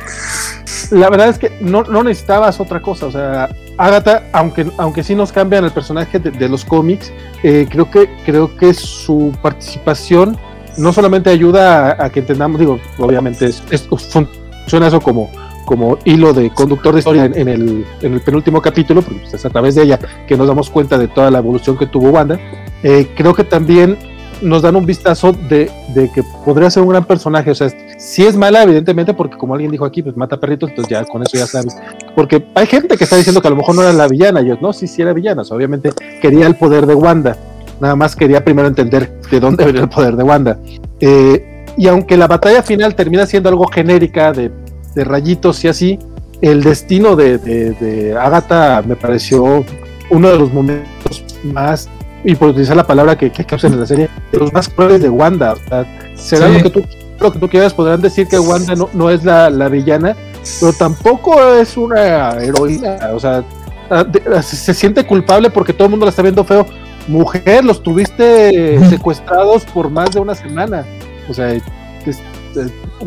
La verdad es que no, no necesitabas otra cosa. O sea, Agatha, aunque, aunque sí nos cambian el personaje de, de los cómics, eh, creo, que, creo que su participación no solamente ayuda a, a que entendamos, digo, obviamente es, es- funciona eso como, como hilo de conductor de historia en, en el, en el penúltimo capítulo, porque pues, es a través de ella que nos damos cuenta de toda la evolución que tuvo Wanda. Eh, creo que también nos dan un vistazo de, de que podría ser un gran personaje. O sea, si es mala, evidentemente, porque como alguien dijo aquí, pues mata perritos, entonces ya con eso ya sabes. Porque hay gente que está diciendo que a lo mejor no era la villana. Yo, no, sí, sí era villana. O sea, obviamente quería el poder de Wanda. Nada más quería primero entender de dónde venía el poder de Wanda. Eh, y aunque la batalla final termina siendo algo genérica de, de rayitos y así, el destino de, de, de Agatha me pareció uno de los momentos más, y por utilizar la palabra que, que, usan en la serie, de los más crueles de Wanda. O sea, será Sí. lo, que tú, lo que tú quieras, podrán decir que Wanda no, no es la, la villana, pero tampoco es una heroína. O sea, ah, ah, se, se siente culpable porque todo el mundo la está viendo feo. Mujer, los tuviste secuestrados por más de una semana. O sea, es-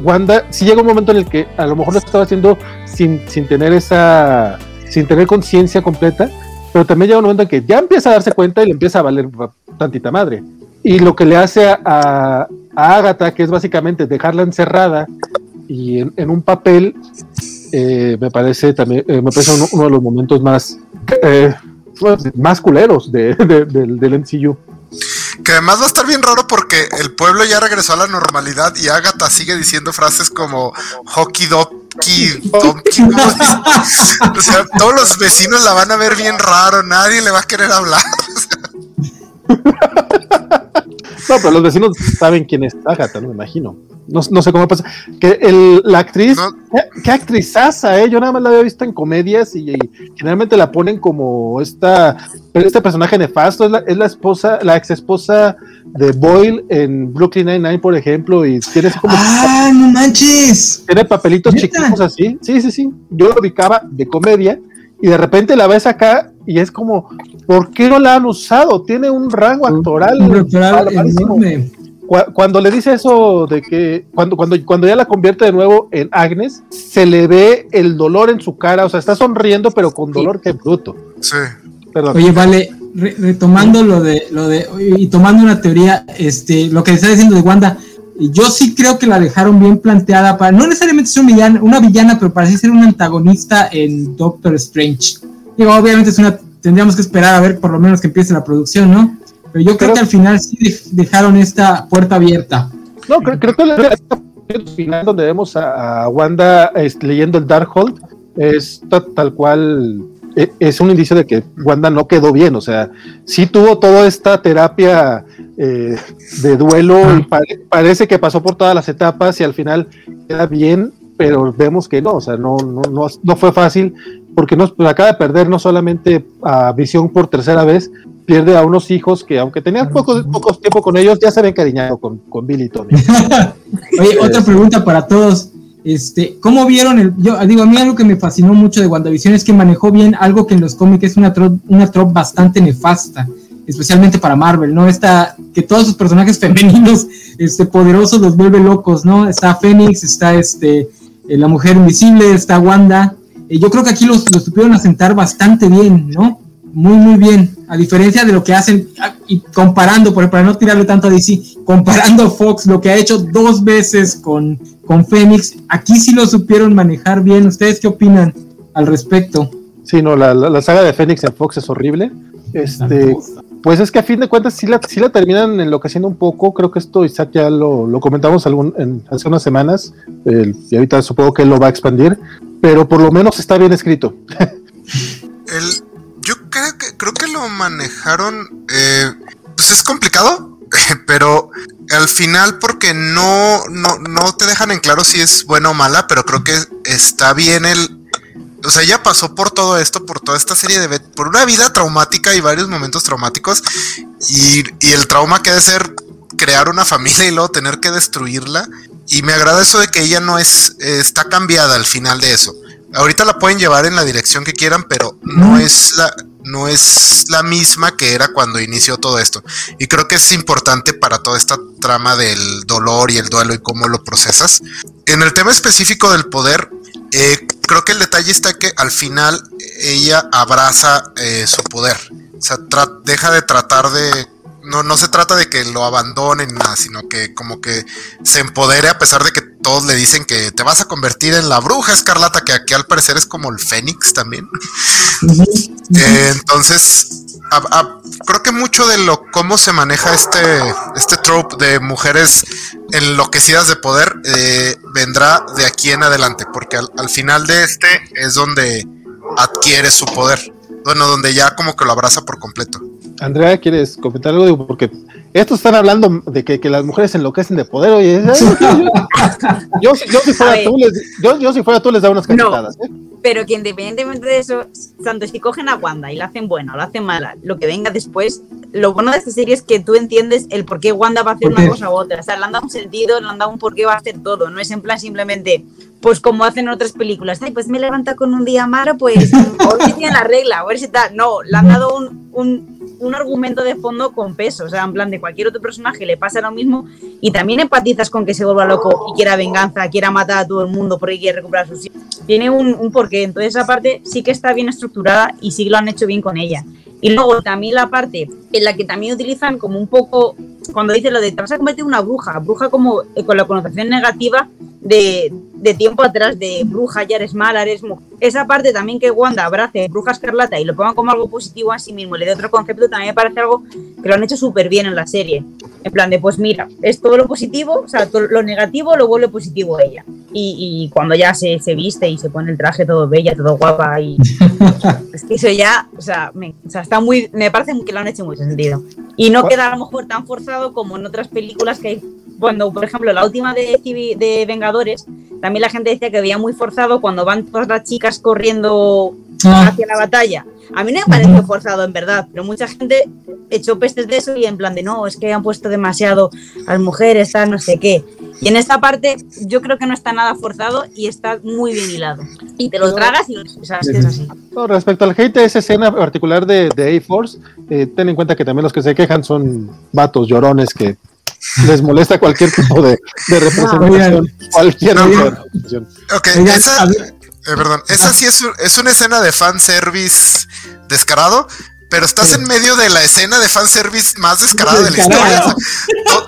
Wanda, si llega un momento en el que a lo mejor lo estaba haciendo sin, sin tener esa, sin tener conciencia completa, pero también llega un momento en que ya empieza a darse cuenta y le empieza a valer va- tantita madre. Y lo que le hace a, a, Agatha, que es básicamente dejarla encerrada y en, un papel, eh, me parece también, eh, me parece uno, de los momentos más, eh, más culeros de, de- del, del MCU. Que además va a estar bien raro porque el pueblo ya regresó a la normalidad y Agatha sigue diciendo frases como hockey doki, donkey. ¿cómo dice? [laughs] O sea, todos los vecinos la van a ver bien raro, nadie le va a querer hablar. [laughs] No, pero los vecinos saben quién es Agatha, no me imagino. No, no sé cómo pasa. Que el, la actriz, No. ¿qué, qué actrizaza, eh? Yo nada más la había visto en comedias y, y generalmente la ponen como esta, este personaje nefasto. Es la, es la esposa, la ex esposa de Boyle en Brooklyn Nine-Nine, por ejemplo, y tiene así como ¡Ah, no manches! tiene papelitos chiquitos así. Sí, sí, sí. Yo lo ubicaba de comedia y de repente la ves acá y es como, ¿por qué no la han usado? Tiene un rango actoral. Un enorme. Cu- Cuando le dice eso de que cuando, cuando, cuando ya la convierte de nuevo en Agnes, se le ve el dolor en su cara, o sea, está sonriendo, pero con dolor que bruto. Sí. Perdón. Oye, vale, re- retomando lo de, lo de, y tomando una teoría, este, lo que está diciendo de Wanda, yo sí creo que la dejaron bien planteada para, no necesariamente ser un una villana, pero para sí ser un antagonista en Doctor Strange. Digo, obviamente es una, tendríamos que esperar a ver por lo menos que empiece la producción, ¿no? Pero yo creo que al final sí dej- dejaron esta puerta abierta. No, creo, creo que la- el final donde vemos a, a Wanda este, leyendo el Darkhold es ta- tal cual es un indicio de que Wanda no quedó bien, o sea, sí tuvo toda esta terapia eh, de duelo y pare- parece que pasó por todas las etapas y al final queda bien, pero vemos que no, o sea, no, no, no, no fue fácil porque nos pues, acaba de perder no solamente a Visión por tercera vez, pierde a unos hijos que aunque tenían poco, poco tiempo con ellos, ya se habían encariñado con, con Billy y Tony. [laughs] Oye, otra pregunta para todos. Este, ¿cómo vieron el? Yo digo, a mí algo que me fascinó mucho de WandaVision es que manejó bien algo que en los cómics es una trop, una trop bastante nefasta, especialmente para Marvel, ¿no? Esta, que todos sus personajes [laughs] femeninos, este, poderosos los vuelve locos, ¿no? Está Fénix, está este, eh, la mujer invisible, está Wanda. Eh, yo creo que aquí los, los supieron asentar bastante bien, ¿no? Muy, muy bien. A diferencia de lo que hacen, ah, y comparando, por para no tirarle tanto a DC, comparando a [laughs] Fox, lo que ha hecho dos veces con, con Fénix, aquí sí lo supieron manejar bien. ¿Ustedes qué opinan al respecto? Sí, no, la, la, la saga de Fénix en Fox es horrible. Este, pues es que a fin de cuentas sí la, sí la terminan enloqueciendo un poco. Creo que esto Isaac ya lo, lo comentamos algún, en, hace unas semanas el- y ahorita supongo que él lo va a expandir, pero por lo menos está bien escrito. [laughs] El, que, creo que lo manejaron. eh, pues es complicado, [laughs] pero al final, porque no, no, no te dejan en claro si es buena o mala, pero creo que está bien el. o sea, ella pasó por todo esto, por toda esta serie de, por una vida traumática y varios momentos traumáticos y, y el trauma que debe ser crear una [laughs] familia y luego tener que destruirla. Y me agrada eso de que ella no es, eh, está cambiada al final de eso. Ahorita la pueden llevar en la dirección que quieran, pero no es la, no es la misma que era cuando inició todo esto. Y creo que es importante para toda esta trama del dolor y el duelo y cómo lo procesas. En el tema específico del poder, eh, creo que el detalle está que al final ella abraza eh, su poder. O sea, deja de tratar de no, no se trata de que lo abandonen nada, sino que como que se empodere a pesar de que todos le dicen que te vas a convertir en la bruja escarlata, que aquí al parecer es como el fénix también. Eh, entonces, creo que mucho de lo cómo se maneja este, este trope de mujeres enloquecidas de poder eh, vendrá de aquí en adelante, porque al, al final de este es donde adquiere su poder. Bueno, donde ya como que lo abraza por completo. Andrea, ¿quieres comentar algo? Porque estos están hablando de que, las mujeres enloquecen de poder. Oye, [laughs] yo, yo, si fuera tú, les, yo, si fuera tú, les da unas cachetadas. ¿eh? Pero que independientemente de eso, tanto si cogen a Wanda y la hacen buena o la hacen mala, lo que venga después, lo bueno de esta serie es que tú entiendes el por qué Wanda va a hacer una cosa u otra. O sea, le han dado un sentido, le han dado un por qué va a hacer todo. No es en plan simplemente, pues como hacen otras películas. Ay, pues me levanta con un día malo, pues [laughs] hoy tiene la regla, a ver si tal. No, le han dado un un argumento de fondo con peso. O sea, en plan de cualquier otro personaje le pasa lo mismo y también empatizas con que se vuelva loco y quiera venganza, quiera matar a todo el mundo porque quiere recuperar sus hijos. Tiene un, un porqué. Entonces, esa parte sí que está bien estructurada y sí lo han hecho bien con ella. Y luego también la parte en la que también utilizan como un poco, cuando dice lo de te vas a convertir en una bruja, bruja como eh, con la connotación negativa de, de tiempo atrás, de bruja, ya eres mala, eres mujer. Esa parte también que Wanda abrace bruja escarlata y lo pongan como algo positivo a sí mismo, le dé otro concepto, también me parece algo que lo han hecho súper bien en la serie. En plan de, pues mira, es todo lo positivo, o sea, todo lo negativo lo vuelve positivo ella. Y, cuando ya se, se, viste y se pone el traje todo bella, todo guapa, y [laughs] es que eso ya, o sea, me, o sea, está muy, me parece que lo han hecho mucho sentido. Y no queda a lo mejor tan forzado como en otras películas que hay cuando, por ejemplo, la última de, de Vengadores, también la gente decía que veía muy forzado cuando van todas las chicas corriendo. Hacia la batalla. A mí no me pareció forzado, en verdad, pero mucha gente echó pestes de eso y en plan de no, es que han puesto demasiado a las mujeres, a no sé qué. Y en esta parte yo creo que no está nada forzado y está muy bien hilado. Y te lo tragas y o sea, es que es así. respecto al hate de esa escena particular de, de A-Force, eh, ten en cuenta que también los que se quejan son vatos llorones que les molesta cualquier tipo de, de representación. cualquier representación. Ok, esa, eh, perdón, esa sí es, es una escena de fanservice descarado, pero estás en medio de la escena de fanservice más descarada de la historia.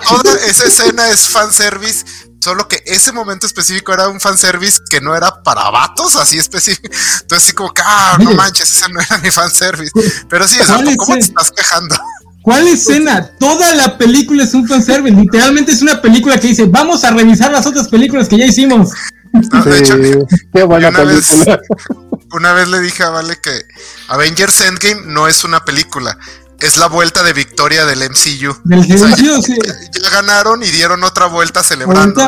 Toda esa escena es fanservice, solo que ese momento específico era un fanservice que no era para vatos, así específico. Entonces, así como que, ah, no manches, ese no era mi fanservice. Pero sí, ¿cómo te estás quejando? ¿Cuál escena? Toda la película es un fanservice. Literalmente es una película que dice, vamos a revisar las otras películas que ya hicimos. De hecho, qué buena una película. Vez, una vez le dije a Vale que Avengers Endgame no es una película, es la vuelta de victoria del MCU. Del MCU, sí. Ya, ganaron y dieron otra vuelta celebrando.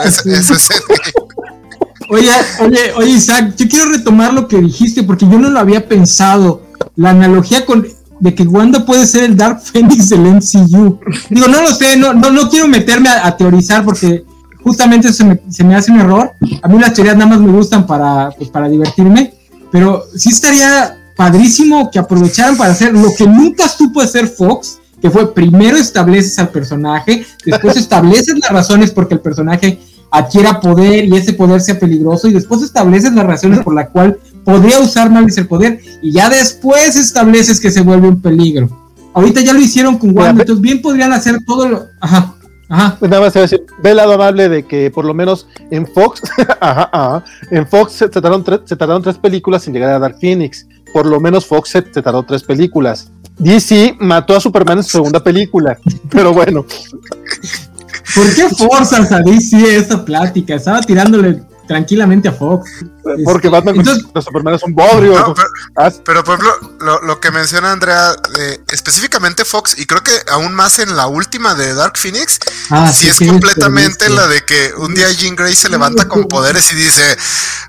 oye, oye, oye, Isaac, yo quiero retomar lo que dijiste porque yo no lo había pensado. La analogía con de que Wanda puede ser el Dark Phoenix del MCU. Digo, no lo sé, no, no, no quiero meterme a, teorizar porque justamente se me, se me, hace un error. A mí las teorías nada más me gustan para, pues, para divertirme, pero sí estaría padrísimo que aprovecharan para hacer lo que nunca supo hacer Fox, que fue primero estableces al personaje, después [laughs] estableces las razones porque el personaje adquiera poder y ese poder sea peligroso y después estableces las razones por la cual podría usar Maldis el poder y ya después estableces que se vuelve un peligro. Ahorita ya lo hicieron con Wanda, entonces bien podrían hacer todo lo... Ajá. Ajá. Pues nada más a decir, ve el lado amable de que por lo menos en Fox, [laughs] ajá, en Fox se, tardaron se tardaron tres películas sin llegar a Dark Phoenix. Por lo menos Fox se, tardó tres películas. DC mató a Superman en su segunda película, [laughs] pero bueno. ¿Por qué forzas a DC esa plática? Estaba tirándole tranquilamente a Fox. Porque Este, Batman entonces- contra Superman es un bodrio. No, pero, Ah, pero, por ejemplo, lo, lo que menciona Andrea, eh, específicamente Fox, y creo que aún más en la última de Dark Phoenix, Ah, sí sí, es completamente la de que un día Jean Grey se levanta con [laughs] poderes y dice,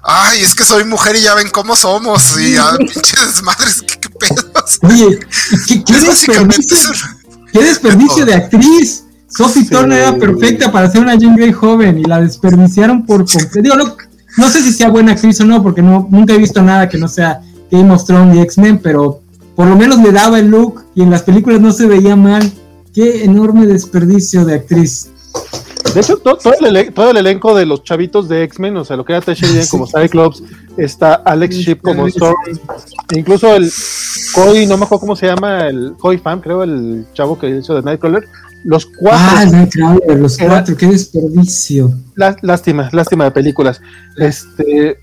ay, es que soy mujer y ya ven cómo somos, y ya, pinches desmadres, qué, qué pedos. Oye, ¿qué, qué Es básicamente desperdicio, eso. qué desperdicio de actriz. Sophie Sí. Turner era perfecta para ser una Jean Grey joven y la desperdiciaron por completo. Digo, no, no sé si sea buena actriz o no, porque no, nunca he visto nada que no sea Game of Thrones y X-Men, pero por lo menos le daba el look y en las películas no se veía mal. Qué enorme desperdicio de actriz. De hecho, to- todo, el todo el elenco de los chavitos de X-Men, o sea, lo que era Sí. como Cyclops, está Alex Ship como Storm, e incluso el Coy, no me acuerdo cómo se llama, el Coy Fan, creo, el chavo que hizo de Nightcrawler. Los cuatro, Ah, Nightcrawler, los Era- cuatro, qué desperdicio. lá- lástima, lástima de películas. Este,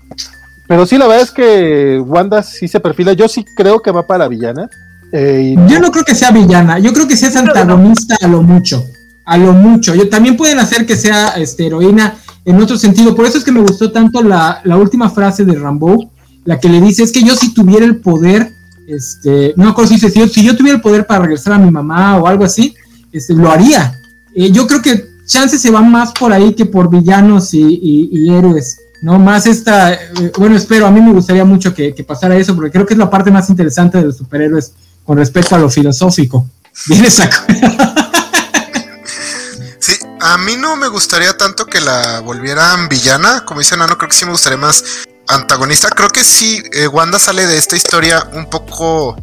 pero sí, la verdad es que Wanda sí se perfila. Yo sí creo que va para villana. eh, y- Yo no creo que sea villana, yo creo que sea antagonista a lo mucho, a lo mucho. Yo, también pueden hacer que sea este, heroína en otro sentido. Por eso es que me gustó tanto la, la última frase de Rambo, la que le dice, es que yo si tuviera el poder, este, no me acuerdo si dice, si yo, si yo tuviera el poder para regresar a mi mamá o algo así, este, lo haría. Eh, yo creo que chances se van más por ahí que por villanos y, héroes. No más esta, eh, bueno, espero, a mí me gustaría mucho que, pasara eso, porque creo que es la parte más interesante de los superhéroes con respecto a lo filosófico. Viene saco. [laughs] Sí, a mí no me gustaría tanto que la volvieran villana, como dice Nano, creo que sí me gustaría más antagonista. Creo que sí, eh, Wanda sale de esta historia un poco,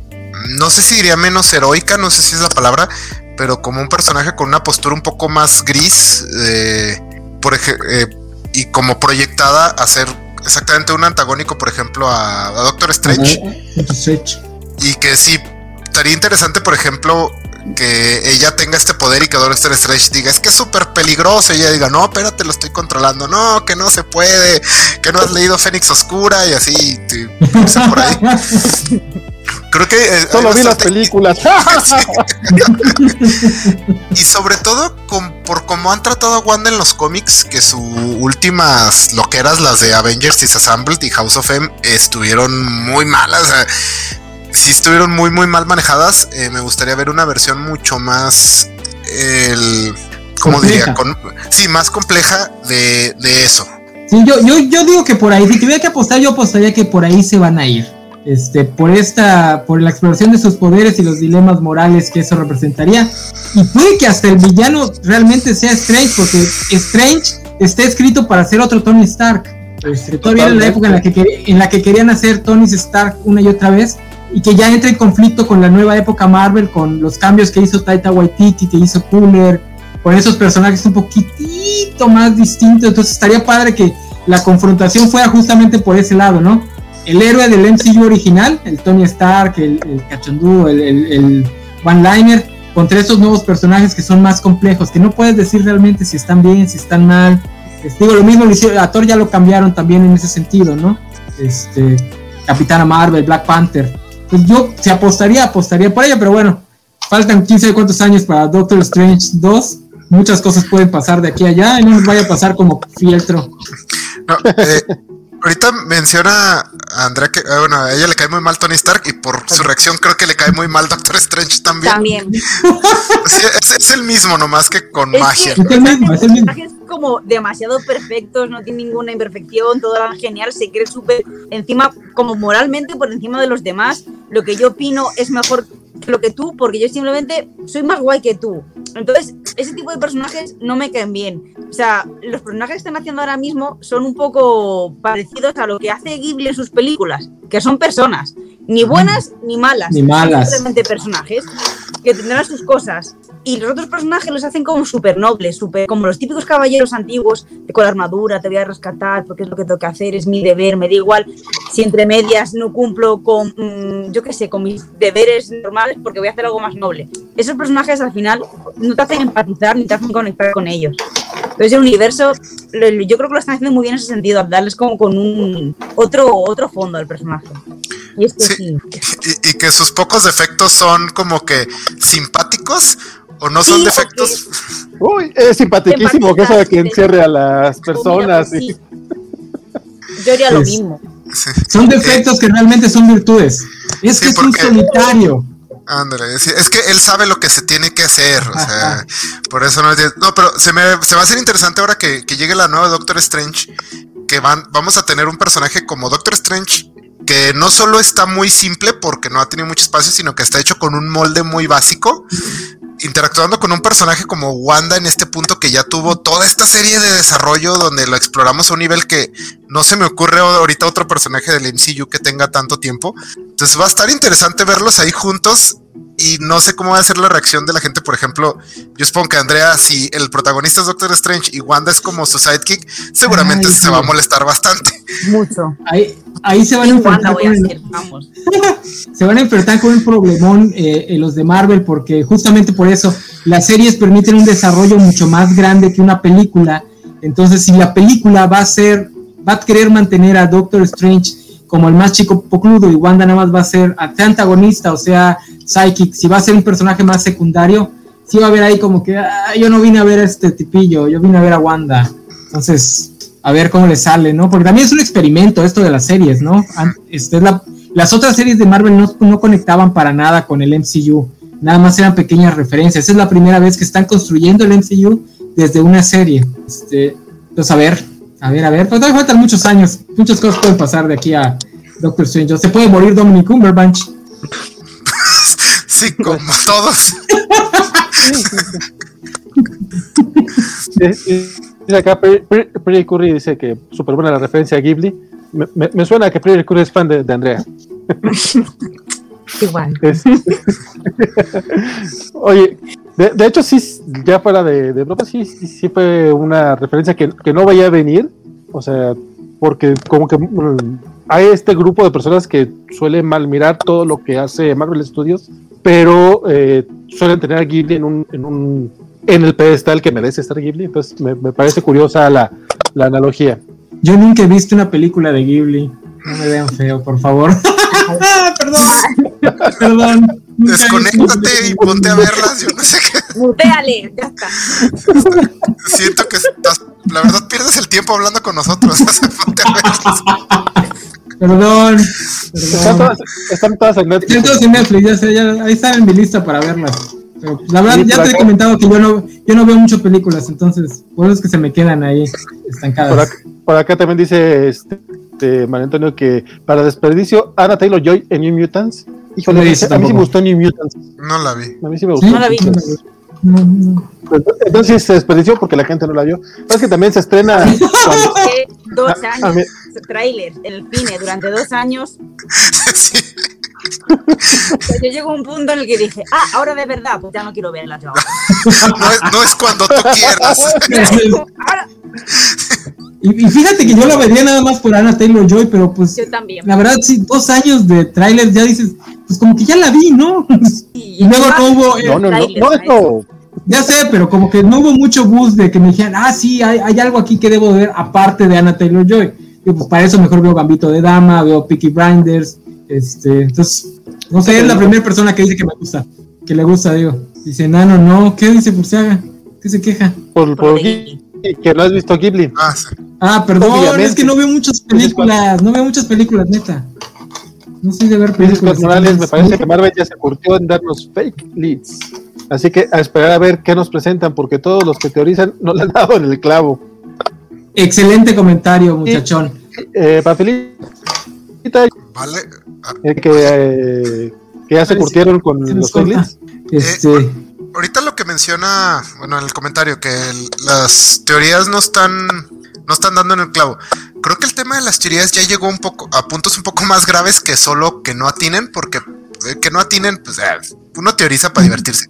no sé si diría menos heroica, no sé si es la palabra, pero como un personaje con una postura un poco más gris, eh, por eh, y como proyectada a ser exactamente un antagónico, por ejemplo, a, a Doctor Strange. Y que sí, estaría interesante, por ejemplo, que ella tenga este poder y que Doctor Strange diga, es que es súper peligroso. Y ella diga, no, espérate, lo estoy controlando. No, que no se puede, que no has leído Fénix Oscura y así. irse por ahí. [laughs] Creo que... eh, Solo vi las películas. [laughs] Y sobre todo con- por cómo han tratado a Wanda en los cómics, que sus últimas loqueras, las de Avengers Disassembled y House of M, estuvieron muy malas. O sea, sí estuvieron muy, muy mal manejadas. Eh, me gustaría ver una versión mucho más. El, ¿Cómo Compleja. diría? Con- sí, más compleja de, de eso. Sí, yo, yo, yo digo que por ahí, si tuviera que apostar, yo apostaría que por ahí se van a ir. Este, por esta, por la exploración de sus poderes y los dilemas morales que eso representaría. Y puede que hasta el villano realmente sea Strange, porque Strange está escrito para ser otro Tony Stark. Este, todavía en la época en la, que, en la que querían hacer Tony Stark una y otra vez, y que ya entra en conflicto con la nueva época Marvel, con los cambios que hizo Taita Waititi, que hizo Cooler, con esos personajes un poquitito más distintos. Entonces estaría padre que la confrontación fuera justamente por ese lado, ¿no? El héroe del MCU original, el Tony Stark, el, el el, el, el one-liner, contra esos nuevos personajes que son más complejos, que no puedes decir realmente si están bien, si están mal. Digo, lo mismo a Thor ya lo cambiaron también en ese sentido, ¿no? Este, Capitana Marvel, Black Panther. Pues yo se apostaría, apostaría por ella, pero bueno, faltan 15 de cuántos años para Doctor Strange 2. Muchas cosas pueden pasar de aquí a allá y no nos vaya a pasar como fieltro. No, eh, ahorita menciona a Andrea que, eh, bueno, a ella le cae muy mal Tony Stark y por su reacción creo que le cae muy mal Doctor Strange también. También. [laughs] Sí, es, es el mismo, nomás que con Es magia. que Es el mismo, es el mismo. personajes como demasiado perfectos, no tiene ninguna imperfección, todo era genial, se cree súper encima, como moralmente por encima de los demás. Lo que yo opino es mejor lo que tú, porque yo simplemente soy más guay que tú. Entonces, ese tipo de personajes no me caen bien. O sea, los personajes que están haciendo ahora mismo son un poco parecidos a lo que hace Ghibli en sus películas, que son personas, ni buenas ni malas. Ni malas. Son simplemente personajes que tendrán sus cosas. Y los otros personajes los hacen como súper nobles, súper como los típicos caballeros antiguos, con la armadura, te voy a rescatar porque es lo que tengo que hacer, es mi deber, me da igual si entre medias no cumplo con, mm, yo qué sé, con mis deberes normales porque voy a hacer algo más noble. Esos personajes al final no te hacen empatizar ni te hacen conectar con ellos. Entonces el universo, yo creo que lo están haciendo muy bien en ese sentido, darles como con un otro, otro fondo al personaje. Y es que Sí. sí. Y, y que sus pocos defectos son como que simpáticos o no son Sí, defectos. [laughs] Uy, es simpaticísimo que eso de que encierre a las O mira, personas. pues sí. Yo haría lo Es- mismo. Sí. Son defectos que realmente son virtudes. Es Sí, que es un solitario. Ándale, es que él sabe lo que se tiene que hacer, o sea, por eso no tiene- No, pero se me se va a hacer interesante ahora que, que llegue la nueva Doctor Strange, que van, vamos a tener un personaje como Doctor Strange que no solo está muy simple porque no ha tenido mucho espacio, sino que está hecho con un molde muy básico, interactuando con un personaje como Wanda en este punto que ya tuvo toda esta serie de desarrollo donde lo exploramos a un nivel que no se me ocurre ahorita otro personaje del MCU que tenga tanto tiempo. Entonces va a estar interesante verlos ahí juntos y no sé cómo va a ser la reacción de la gente. Por ejemplo, yo supongo que Andrea, si el protagonista es Doctor Strange y Wanda es como su sidekick, seguramente Ay, se sí. va a molestar bastante. Mucho. Ahí, ahí se van a enfrentar voy a con el- hacer, vamos. [laughs] se van a enfrentar con un problemón eh, eh, los de Marvel porque justamente por eso las series permiten un desarrollo mucho más grande que una película. Entonces, si la película va a ser, va a querer mantener a Doctor Strange como el más chico pocludo y Wanda nada más va a ser antagonista o sea psychic, si va a ser un personaje más secundario, sí va a haber ahí como que "Ah, yo no vine a ver a este tipillo, yo vine a ver a Wanda. Entonces, a ver cómo le sale, ¿no? Porque también es un experimento esto de las series, ¿no? Este es la, las otras series de Marvel no, no conectaban para nada con el MCU, nada más eran pequeñas referencias. Es la primera vez que están construyendo el MCU desde una serie. Este, entonces, a ver, a ver, a ver, pero todavía faltan muchos años, muchas cosas pueden pasar de aquí a Doctor Strange. Se puede morir Dominic Cumberbatch. [laughs] Sí, como todos. Eh, eh, Dice acá, Pri Curry dice que súper buena la referencia a Ghibli. Me, me- me suena que Pri Curry es fan de, de Andrea. Igual. Es- Oye, de, de hecho, sí, ya fuera de, de broma, sí, sí, sí fue una referencia que, que no veía venir. O sea, porque como que hay este grupo de personas que suelen mal mirar todo lo que hace Marvel Studios, pero eh, suelen tener a Ghibli en un, en un en el pedestal que merece estar Ghibli. Entonces me, me parece curiosa la, la analogía. Yo nunca he visto una película de Ghibli. No me vean feo, por favor. [laughs] [laughs] Perdón. Perdón. Desconéctate y ponte a verlas. Yo no sé qué. Muteale, ya está. Siento que estás, la verdad pierdes el tiempo hablando con nosotros. [laughs] ponte a verlas. Perdón. Están Perdón. todas, están todas en Netflix. Están todos en Netflix, ya sé, ya, ahí están en mi lista para verlas. Pero la verdad, Sí, ya te he comentado que yo no, yo no veo muchas películas, entonces, por eso es que se me quedan ahí estancadas. Por acá, por acá también dice este, este, María Antonio que para desperdicio, Anna Taylor Joy en New Mutants. Híjole, No a mí sí me gustó New Mutants. No la vi. A mí sí me ¿Sí? gustó. No la vi. No, no. Entonces se desperdició porque la gente no la vio. Es que también se estrena. cuando- dos a- a años, mí- tráiler en el cine durante dos años. [laughs] Sí. Yo llego a un punto en el que dije, ah, ahora de verdad, pues ya no quiero verla yo. [laughs] No es, no es cuando tú quieras. Ahora, Y, y fíjate que yo la vería nada más por Anna Taylor Joy, pero pues yo también. la verdad, sí, dos años de tráiler ya dices, pues como que ya la vi, ¿no? Y [laughs] Y luego no hubo, eh, No, no, no, no, no. ya sé, pero como que no hubo mucho buzz de que me dijeran, ah, sí, hay, hay algo aquí que debo ver aparte de Anna Taylor Joy. Y pues para eso mejor veo Gambito de Dama, veo Peaky Blinders, este, entonces, no sé, es la primera persona que dice que me gusta, que le gusta, digo. Dice, Nano, no, ¿qué dice Purseaga? ¿Qué se queja? Por, Por Ghibli, que no has visto Ghibli. Ah, sí. Ah, perdón, Obviamente. es que no veo muchas películas, no veo muchas películas, neta. No soy de ver películas. Morales, me parece que Marvel ya se curtió en darnos fake leads. Así que a esperar a ver qué nos presentan, porque todos los que teorizan no le han dado en el clavo. Excelente comentario, muchachón. Eh, Papelita, Vale. Ah, eh, que, eh, que ya se curtieron con los fake leads. Este, ahorita lo que menciona, bueno, en el comentario, que el- las teorías no están, no están dando en el clavo. Creo que el tema de las teorías ya llegó un poco a puntos un poco más graves que solo que no atinen, porque eh, que no atinen, pues eh, uno teoriza para divertirse.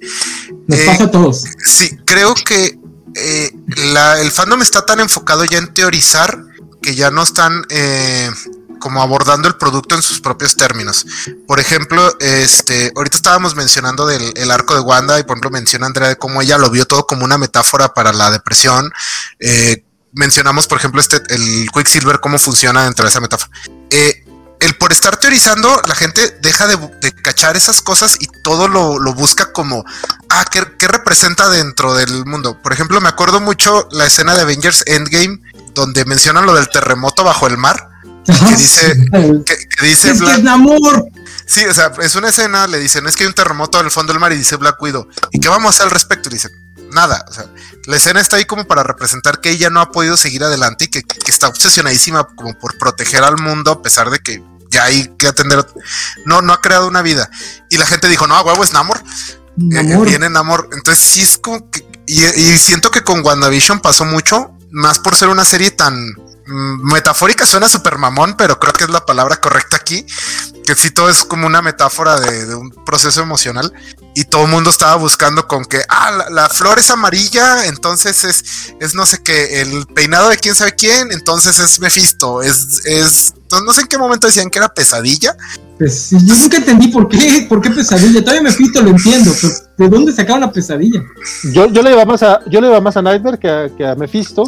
nos Eh, pasa a todos. Sí, creo que eh, la- el fandom está tan enfocado ya en teorizar que ya no están eh, como abordando el producto en sus propios términos. Por ejemplo, este, ahorita estábamos mencionando del el arco de Wanda y por ejemplo menciona Andrea de cómo ella lo vio todo como una metáfora para la depresión. Eh, mencionamos, por ejemplo, este, el Quicksilver, cómo funciona dentro de esa metáfora. Eh, el por estar teorizando, la gente deja de, de cachar esas cosas y todo lo, lo busca como, ah, ¿qué, qué representa dentro del mundo? Por ejemplo, me acuerdo mucho la escena de Avengers Endgame, donde mencionan lo del terremoto bajo el mar. Que dice, que, que dice es que Black- es Namor. Sí, o sea, es una escena, le dicen, es que hay un terremoto en el fondo del mar y dice Black Widow, ¿y qué vamos a hacer al respecto? Y dice, nada, o sea, la escena está ahí como para representar que ella no ha podido seguir adelante y que, que está obsesionadísima como por proteger al mundo a pesar de que ya hay que atender, no, no ha creado una vida. Y la gente dijo, no, a huevo es Namor, eh, Namor. viene Namor. Entonces sí es como que, y, y siento que con WandaVision pasó mucho, más por ser una serie tan mm, metafórica, suena súper mamón, pero creo que es la palabra correcta aquí que sí todo es como una metáfora de, de un proceso emocional y todo el mundo estaba buscando con que, ah, la, la flor es amarilla, entonces es, es no sé qué, el peinado de quién sabe quién, entonces es Mephisto, es, es, no, no sé en qué momento decían que era pesadilla, Pues, sí, yo nunca entendí por qué, por qué pesadilla. Todavía me fito, lo entiendo, pero ¿de dónde sacaron la pesadilla? Yo, yo le iba más a, yo le iba más a Nightmare que a, que a Mephisto,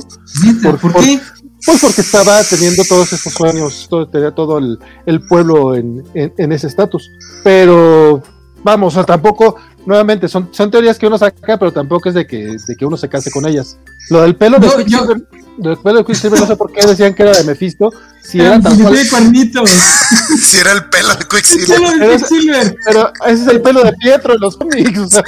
Por- ¿Por, por- qué? pues porque estaba teniendo todos estos sueños, todo, tenía todo el, el pueblo en, en- en ese estatus. Pero vamos, o sea, tampoco, nuevamente, son, son teorías que uno saca, pero tampoco es de que, de que uno se case con ellas. Lo del pelo de Yo- Quicksilver, lo del pelo de Quicksilver, no sé por qué decían que era de Mephisto, si era Ah, tal [laughs] si cual. era el pelo de ¿Qué Quicksilver. pelo de Pero ese es el pelo de Pietro en los cómics. o sea,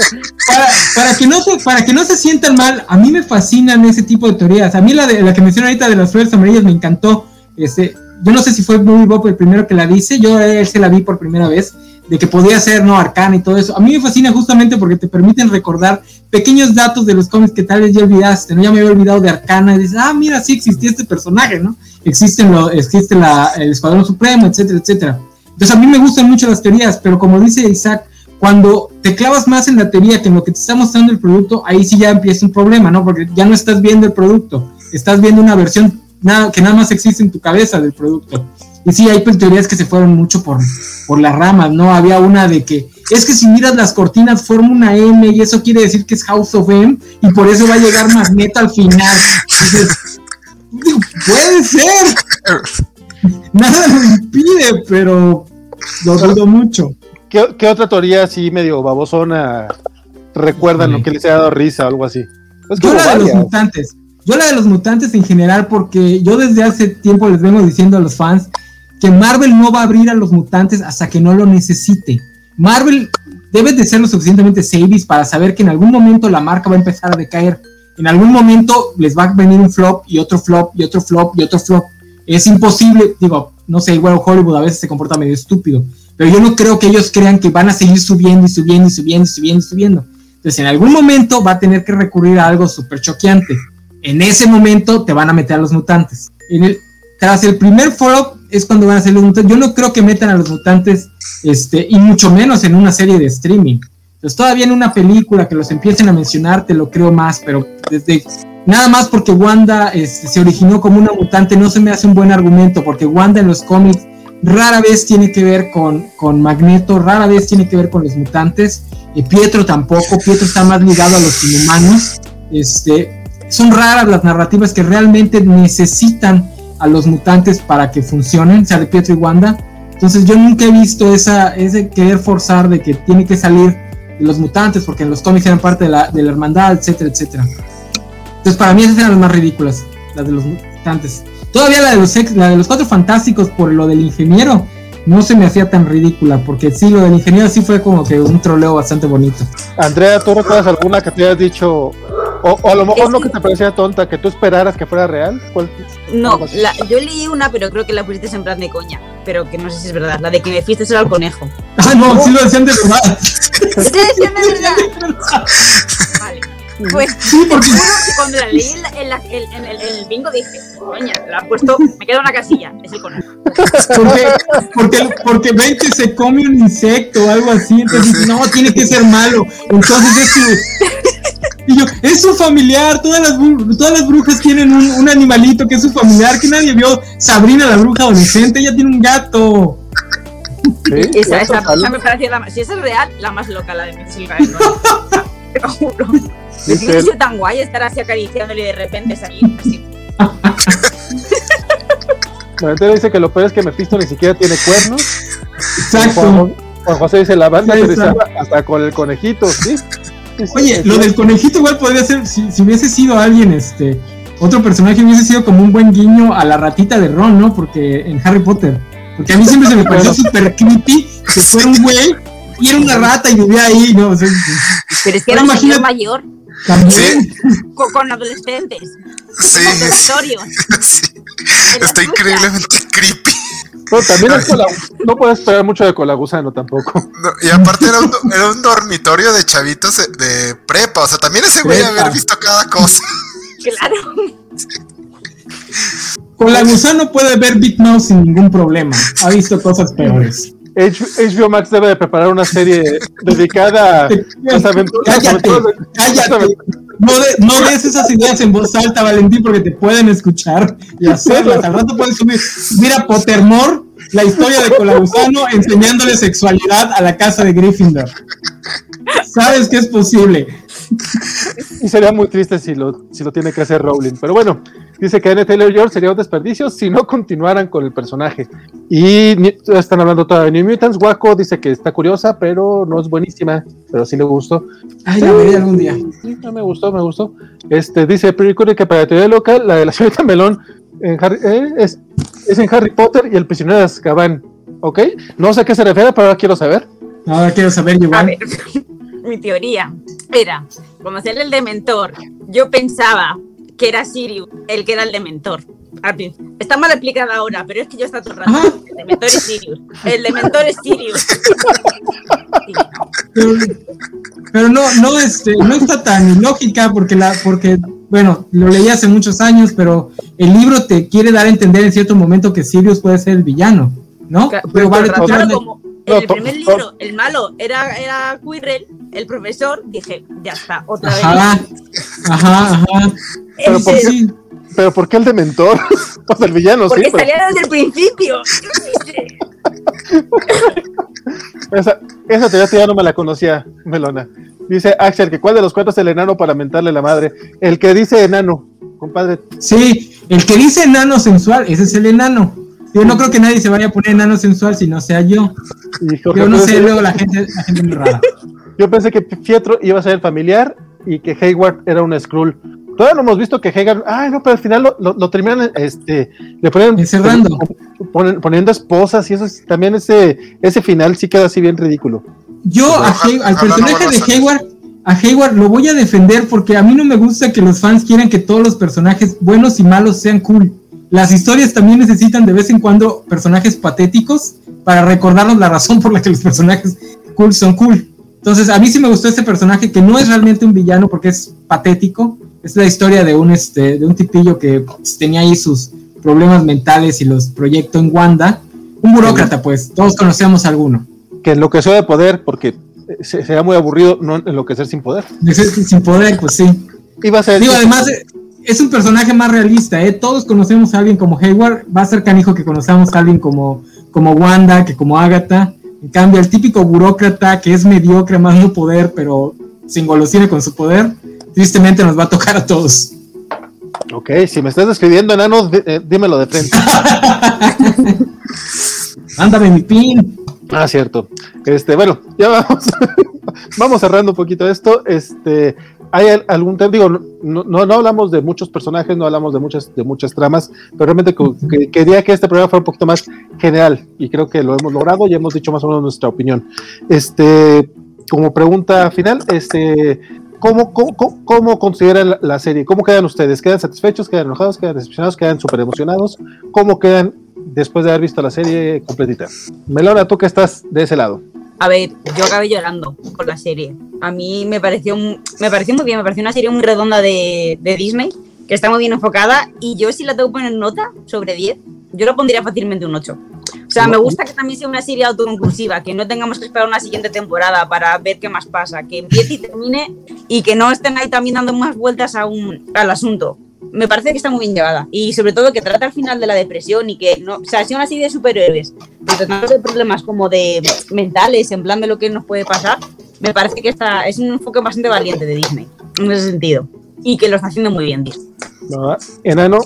para, para que no se, para que no se sientan mal, a mí me fascinan ese tipo de teorías. A mí la de la que mencioné ahorita de las flores amarillas me encantó. Este, yo no sé si fue Movie Bob el primero que la dice, yo él se la vi por primera vez, de que podía ser no arcana y todo eso. A mí me fascina justamente porque te permiten recordar pequeños datos de los cómics que tal vez ya olvidaste, ¿no? Ya me había olvidado de Arcana y dices, ah, mira, sí existía este personaje, ¿no? Existen lo, existe la, el Escuadrón Supremo, etcétera, etcétera. Entonces a mí me gustan mucho las teorías, pero como dice Isaac, cuando te clavas más en la teoría que en lo que te está mostrando el producto, ahí sí ya empieza un problema, ¿no? Porque ya no estás viendo el producto, estás viendo una versión nada, que nada más existe en tu cabeza del producto. Y sí, hay pues, teorías que se fueron mucho por, por las ramas, ¿no? Había una de que es que si miras las cortinas forma una M y eso quiere decir que es House of M y por eso va a llegar Magneto al final. Puede ser. Nada lo impide, pero lo dudo mucho. ¿Qué, qué otra teoría así medio babosona recuerdan lo que les ha dado risa o algo así? Es Yo como la de los mutantes. Yo la de los mutantes en general, porque yo desde hace tiempo les vengo diciendo a los fans que Marvel no va a abrir a los mutantes hasta que no lo necesite. Marvel debe de ser lo suficientemente savis para saber que en algún momento la marca va a empezar a decaer. En algún momento les va a venir un flop y otro flop y otro flop y otro flop. Es imposible, digo, no sé, igual Hollywood a veces se comporta medio estúpido, pero yo no creo que ellos crean que van a seguir subiendo y subiendo y subiendo y subiendo y subiendo. Entonces, en algún momento va a tener que recurrir a algo súper choqueante. En ese momento te van a meter a los mutantes. Tras el primer foro es cuando van a ser los mutantes. Yo no creo que metan a los mutantes, este, y mucho menos en una serie de streaming. Entonces, todavía en una película que los empiecen a mencionar, te lo creo más, pero desde nada más porque Wanda este, se originó como una mutante, no se me hace un buen argumento, porque Wanda en los cómics rara vez tiene que ver con, con Magneto, rara vez tiene que ver con los mutantes. Y Pietro tampoco, Pietro está más ligado a los inhumanos. Este, son raras las narrativas que realmente necesitan a los mutantes para que funcionen, sea, de Pietro y Wanda. Entonces yo nunca he visto esa, ese querer forzar de que tiene que salir de los mutantes, porque en los cómics eran parte de la, de la hermandad, etcétera, etcétera. Entonces para mí esas eran las más ridículas, las de los mutantes. Todavía la de los, ex- la de los cuatro fantásticos por lo del ingeniero no se me hacía tan ridícula, porque sí, lo del ingeniero sí fue como que un troleo bastante bonito. Andrea, ¿tú recuerdas alguna que te hayas dicho, o, o a lo mejor no que te parecía tonta, que tú esperaras que fuera real? ¿Cuál- No, la- yo leí una, pero creo que la pusiste en plan de coña. Pero que no sé si es verdad. La de que me fuiste era el conejo. Ah, no, sí lo decían de verdad. ¿Sí decían [laughs] de verdad? Vale. Pues Sí, porque juro que cuando la leí en, la- en la- en- en el, en el bingo dije, coña, la han puesto, me queda una casilla, es el conejo. Porque, [laughs] porque, porque ven que se come un insecto o algo así, entonces no, tiene que ser malo. Entonces es su. Y yo, es su familiar, todas las, todas las brujas tienen un, un animalito que es su familiar, que nadie vio. Sabrina la bruja adolescente, ella tiene un gato. Sí, Esa, esa, me parecía la más, si esa es real, la más loca, la de mi Silva. ¿no? [laughs] Te lo juro. Sido tan guay estar así acariciándole y de repente salir así. La gente dice que lo peor es que Mephisto ni siquiera tiene cuernos. Exacto. Juan, Juan José dice la banda desarma hasta con el conejito, ¿sí? Oye, sí, lo sí. del conejito igual podría ser, si, si hubiese sido alguien este otro personaje hubiese sido como un buen guiño a la ratita de Ron, ¿no? Porque en Harry Potter. Porque a mí siempre se me pareció [laughs] súper creepy que fuera un güey y era una rata y vivía ahí, ¿no? O sea, Pero es que era un imagina- señor mayor también. con, con adolescentes. Sí, [laughs] sí. Está increíblemente creepy. Pero también es cola- no puedes esperar mucho de Colagusano tampoco. No, y aparte era un, do- era un dormitorio de chavitos de, de prepa. O sea, también ese güey haber visto cada cosa. Claro. Con la gusano puede ver Big sin ningún problema. Ha visto cosas peores. HBO Max debe de preparar una serie dedicada a [laughs] las aventuras. Cállate, de- cállate. No, de- no des esas ideas en voz alta, Valentín, porque te pueden escuchar y hacerlas. Al rato puedes subir. Mira, Pottermore, la historia de Colagusano enseñándole sexualidad a la casa de Gryffindor. Sabes que es posible. Y sería muy triste si lo, si lo tiene que hacer Rowling. Pero bueno, dice que Anne Taylor George sería un desperdicio si no continuaran con el personaje. Y están hablando todavía de New Mutants. Waco dice que está curiosa, pero no es buenísima. Pero sí le gustó. Ay, la veré algún día. Sí, no, me gustó, me gustó. Este dice Pretty Curi que para la teoría local, la de la señorita Melón en Harry, eh, es, es en Harry Potter y el prisionero de Azkaban. ¿Ok? No sé a qué se refiere, pero ahora quiero saber. Ahora quiero saber, A Giovanni. ver, [laughs] mi teoría era, como ser el dementor, yo pensaba que era Sirius el que era el dementor. Está mal explicada ahora, pero es que yo está todo el rato. Ajá. El dementor es Sirius. El dementor es Sirius. Sí, no. Pero, pero no, no, este, no está tan ilógica porque la, porque, bueno, lo leí hace muchos años, pero el libro te quiere dar a entender en cierto momento que Sirius puede ser el villano, ¿no? Claro, Pero vale, tú claro, como en el primer libro, el malo era, era Quirrell, el profesor, dije, ya está, otra Ajá, vez. Ajá, ajá. Pero En ¿por qué? Sí, Pero ¿por qué el dementor? [laughs] o sea, el villano, sí. Porque pero salía desde el principio. [laughs] Esa, esa teoría ya no me la conocía, Melona. Dice Axel que cuál de los cuatro es el enano para mentarle la madre. El que dice enano, compadre. sí, el que dice enano sensual, ese es el enano. Yo no creo que nadie se vaya a poner enano sensual si no sea yo. Hijo, Yo no sé, pensé- luego la gente, la gente muy rara. [laughs] Yo pensé que Pietro iba a ser el familiar y que Hayward era un Skrull. Todavía no hemos visto que Hayward, ay no, pero al final lo, lo- lo terminan, este, le ponen Encerrando. ponen- poniendo esposas y eso es- también ese, ese final sí queda así bien ridículo. Yo a Hay- al personaje de. Hayward, a Hayward lo voy a defender porque a mí no me gusta que los fans quieran que todos los personajes buenos y malos sean cool. Las historias también necesitan de vez en cuando personajes patéticos para recordarnos la razón por la que los personajes cool son cool. Entonces, a mí sí me gustó este personaje que no es realmente un villano porque es patético. Es la historia de un, este, de un tipillo que tenía ahí sus problemas mentales y los proyectó en Wanda. Un burócrata, pues, todos conocemos a alguno. Que enloqueció de poder porque eh, se- sería muy aburrido no enloquecer sin poder. Sin poder, pues sí. Iba a ser Digo, además, es un personaje más realista, ¿eh? Todos conocemos a alguien como Hayward, va a ser canijo que conozcamos a alguien como, como Wanda, que como Agatha. En cambio, el típico burócrata que es mediocre, más no poder, pero sin golosina con su poder, tristemente nos va a tocar a todos. Ok, si me estás describiendo enano, eh, dímelo de frente. [laughs] Ándame mi pin. Ah, cierto. Este, bueno, ya vamos, [laughs] vamos cerrando un poquito esto. Este, hay al- algún tema, digo, no, no, no hablamos de muchos personajes, no hablamos de muchas, de muchas tramas, pero realmente quería que este programa fuera un poquito más general y creo que lo hemos logrado y hemos dicho más o menos nuestra opinión. Este, como pregunta final, este, ¿cómo, cómo, cómo- consideran la, serie? ¿Cómo quedan ustedes? ¿Quedan satisfechos? ¿Quedan enojados? ¿Quedan decepcionados? ¿Quedan súper emocionados? ¿Cómo quedan después de haber visto la serie completita? Melona, tú que estás de ese lado. A ver, yo acabé llorando con la serie. A mí me pareció, me pareció muy bien, me pareció una serie muy redonda de, de Disney, que está muy bien enfocada, y yo si la tengo que poner nota sobre 10, yo lo pondría fácilmente un 8. O sea, me gusta que también sea una serie autoconclusiva, que no tengamos que esperar una siguiente temporada para ver qué más pasa, que empiece y termine, y que no estén ahí también dando más vueltas a un, al asunto. Me parece que está muy bien llevada. Y sobre todo que trata al final de la depresión y que no. O sea, si una serie de superhéroes, pero tratando de problemas como de mentales, en plan de lo que nos puede pasar, me parece que está, es un enfoque bastante valiente de Disney, en ese sentido. Y que lo está haciendo muy bien, Disney. ¿no? Enano,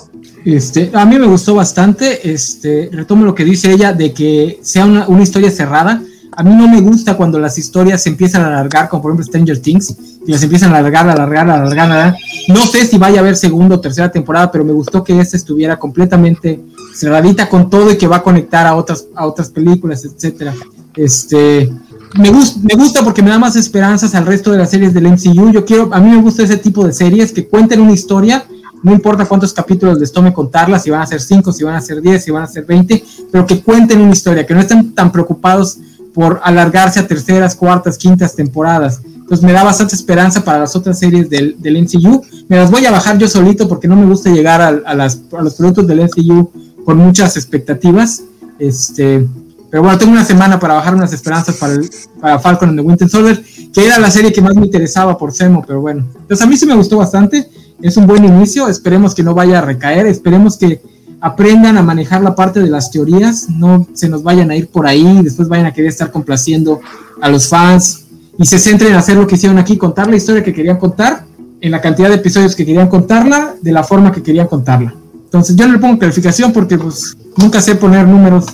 Este, a mí me gustó bastante. Este, retomo lo que dice ella de que sea una, una historia cerrada. A mí no me gusta cuando las historias se empiezan a alargar, como por ejemplo Stranger Things, y las empiezan a alargar, alargar, alargar, alargar. No sé si vaya a haber segunda o tercera temporada, pero me gustó que esta estuviera completamente cerradita con todo y que va a conectar a otras, a otras películas, etcétera. Este, me, gusta, me gusta porque me da más esperanzas al resto de las series del MCU. Yo quiero, a mí me gusta ese tipo de series que cuenten una historia, no importa cuántos capítulos les tome contarla, si van a ser 5, si van a ser 10, si van a ser 20, pero que cuenten una historia, que no estén tan preocupados por alargarse a terceras, cuartas, quintas temporadas. Entonces me da bastante esperanza para las otras series del, del MCU. Me las voy a bajar yo solito porque no me gusta llegar a, a, las, a los productos del MCU con muchas expectativas. Este, pero bueno, tengo una semana para bajar unas esperanzas para, el, para Falcon and the Winter Soldier, que era la serie que más me interesaba por Semo, pero bueno. Entonces a mí sí me gustó bastante, es un buen inicio, esperemos que no vaya a recaer, esperemos que aprendan a manejar la parte de las teorías, no se nos vayan a ir por ahí y después vayan a querer estar complaciendo a los fans y se centren en hacer lo que hicieron aquí, contar la historia que querían contar, en la cantidad de episodios que querían contarla, de la forma que querían contarla. Entonces yo no le pongo calificación porque pues nunca sé poner números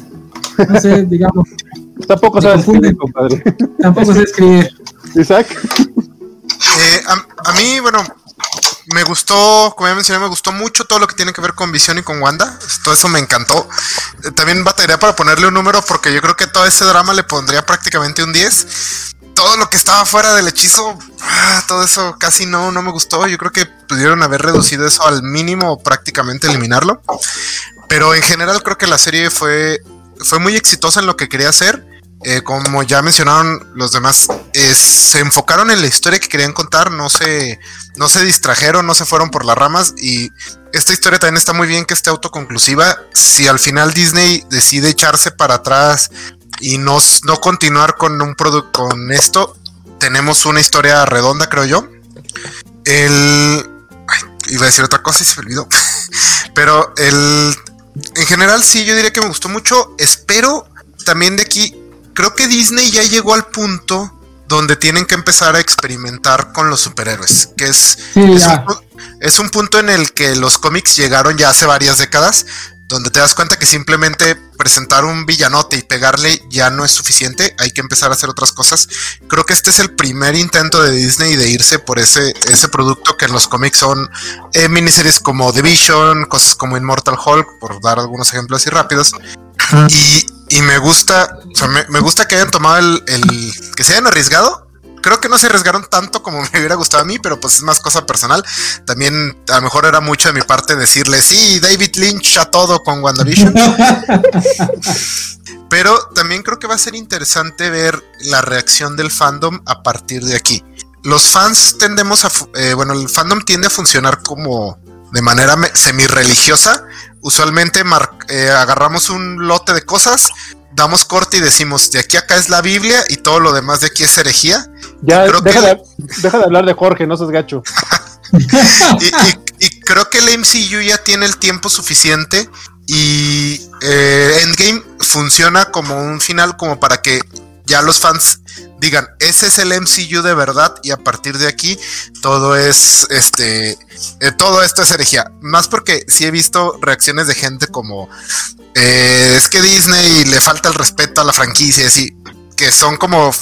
no sé, [laughs] digamos. Tampoco sabes escribir, compadre. Tampoco sé escribir. [laughs] Isaac. Eh, a, a, mí, bueno, me gustó, como ya mencioné, me gustó mucho todo lo que tiene que ver con Visión y con Wanda. Todo eso me encantó. Eh, también batallaría para ponerle un número porque yo creo que todo ese drama le pondría prácticamente un 10. Todo lo que estaba fuera del hechizo, ah, todo eso casi no, no me gustó. Yo creo que pudieron haber reducido eso al mínimo o prácticamente eliminarlo. Pero en general creo que la serie fue fue muy exitosa en lo que quería hacer. Eh, como ya mencionaron los demás, eh, se enfocaron en la historia que querían contar, no se, no se distrajeron, no se fueron por las ramas y esta historia también está muy bien que esté autoconclusiva. Si al final Disney decide echarse para atrás y no, no continuar con un producto con esto, tenemos una historia redonda, creo yo. El. Iba a decir otra cosa y se me olvidó. [laughs] Pero el en general sí, yo diría que me gustó mucho. Espero también de aquí, creo que Disney ya llegó al punto donde tienen que empezar a experimentar con los superhéroes, que es, sí, es, un, es, un, punto en el que los cómics llegaron ya hace varias décadas, donde te das cuenta que simplemente presentar un villanote y pegarle ya no es suficiente, hay que empezar a hacer otras cosas. Creo que este es el primer intento de Disney de irse por ese, ese producto que en los cómics son eh, miniseries como The Vision, cosas como Immortal Hulk, por dar algunos ejemplos así rápidos. Y, y, me gusta, o sea, me, me, gusta que hayan tomado el, el, que se hayan arriesgado creo que no se arriesgaron tanto como me hubiera gustado a mí, pero pues es más cosa personal. También a lo mejor era mucho de mi parte decirle, sí, David Lynch a todo con WandaVision. [laughs] pero también creo que va a ser interesante ver la reacción del fandom a partir de aquí. Los fans tendemos a, eh, bueno, el fandom tiende a funcionar como de manera semi-religiosa. Usualmente eh, agarramos un lote de cosas, damos corte y decimos, de aquí a acá es la Biblia y todo lo demás de aquí es herejía. Ya, deja, que... de, deja, de, hablar de Jorge, no seas gacho. [laughs] y, y, y, creo que el MCU ya tiene el tiempo suficiente y eh, Endgame funciona como un final como para que ya los fans digan, ese es el MCU de verdad y a partir de aquí todo es, este, eh, todo esto es herejía. Más porque sí he visto reacciones de gente como, eh, es que Disney le falta el respeto a la franquicia, así, que son como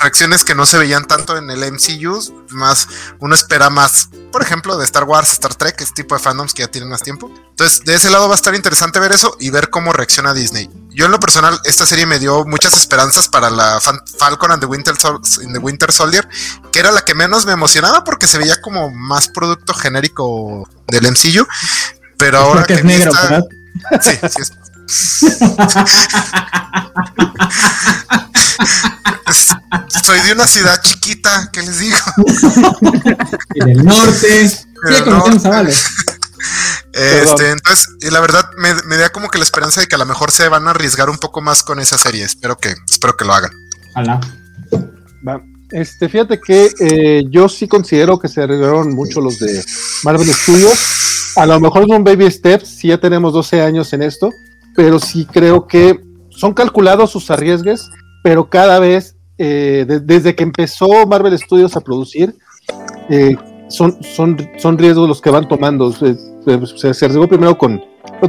reacciones que no se veían tanto en el MCU, más uno espera más, por ejemplo, de Star Wars, Star Trek, este tipo de fandoms que ya tienen más tiempo. Entonces, de ese lado va a estar interesante ver eso y ver cómo reacciona Disney. Yo en lo personal, esta serie me dio muchas esperanzas para la Fan Falcon and the Winter, Sol the Winter Soldier, que era la que menos me emocionaba porque se veía como más producto genérico del MCU. Pero ahora que es negro, esta... ¿verdad? Sí, sí es. [laughs] [laughs] Soy de una ciudad chiquita, ¿qué les digo? y del norte. Sí, conocemos a Vale. [laughs] Este, entonces, y la verdad me, me, da como que la esperanza de que a lo mejor se van a arriesgar un poco más con esa serie. Espero que, espero que lo hagan. Va. Este, fíjate que eh, yo sí considero que se arriesgaron mucho los de Marvel Studios. A lo mejor es un baby steps, si ya tenemos 12 años en esto, pero sí creo que son calculados sus arriesgues, pero cada vez, eh, de, desde que empezó Marvel Studios a producir, eh, son, son, son riesgos los que van tomando. Se, se, se arriesgó primero con,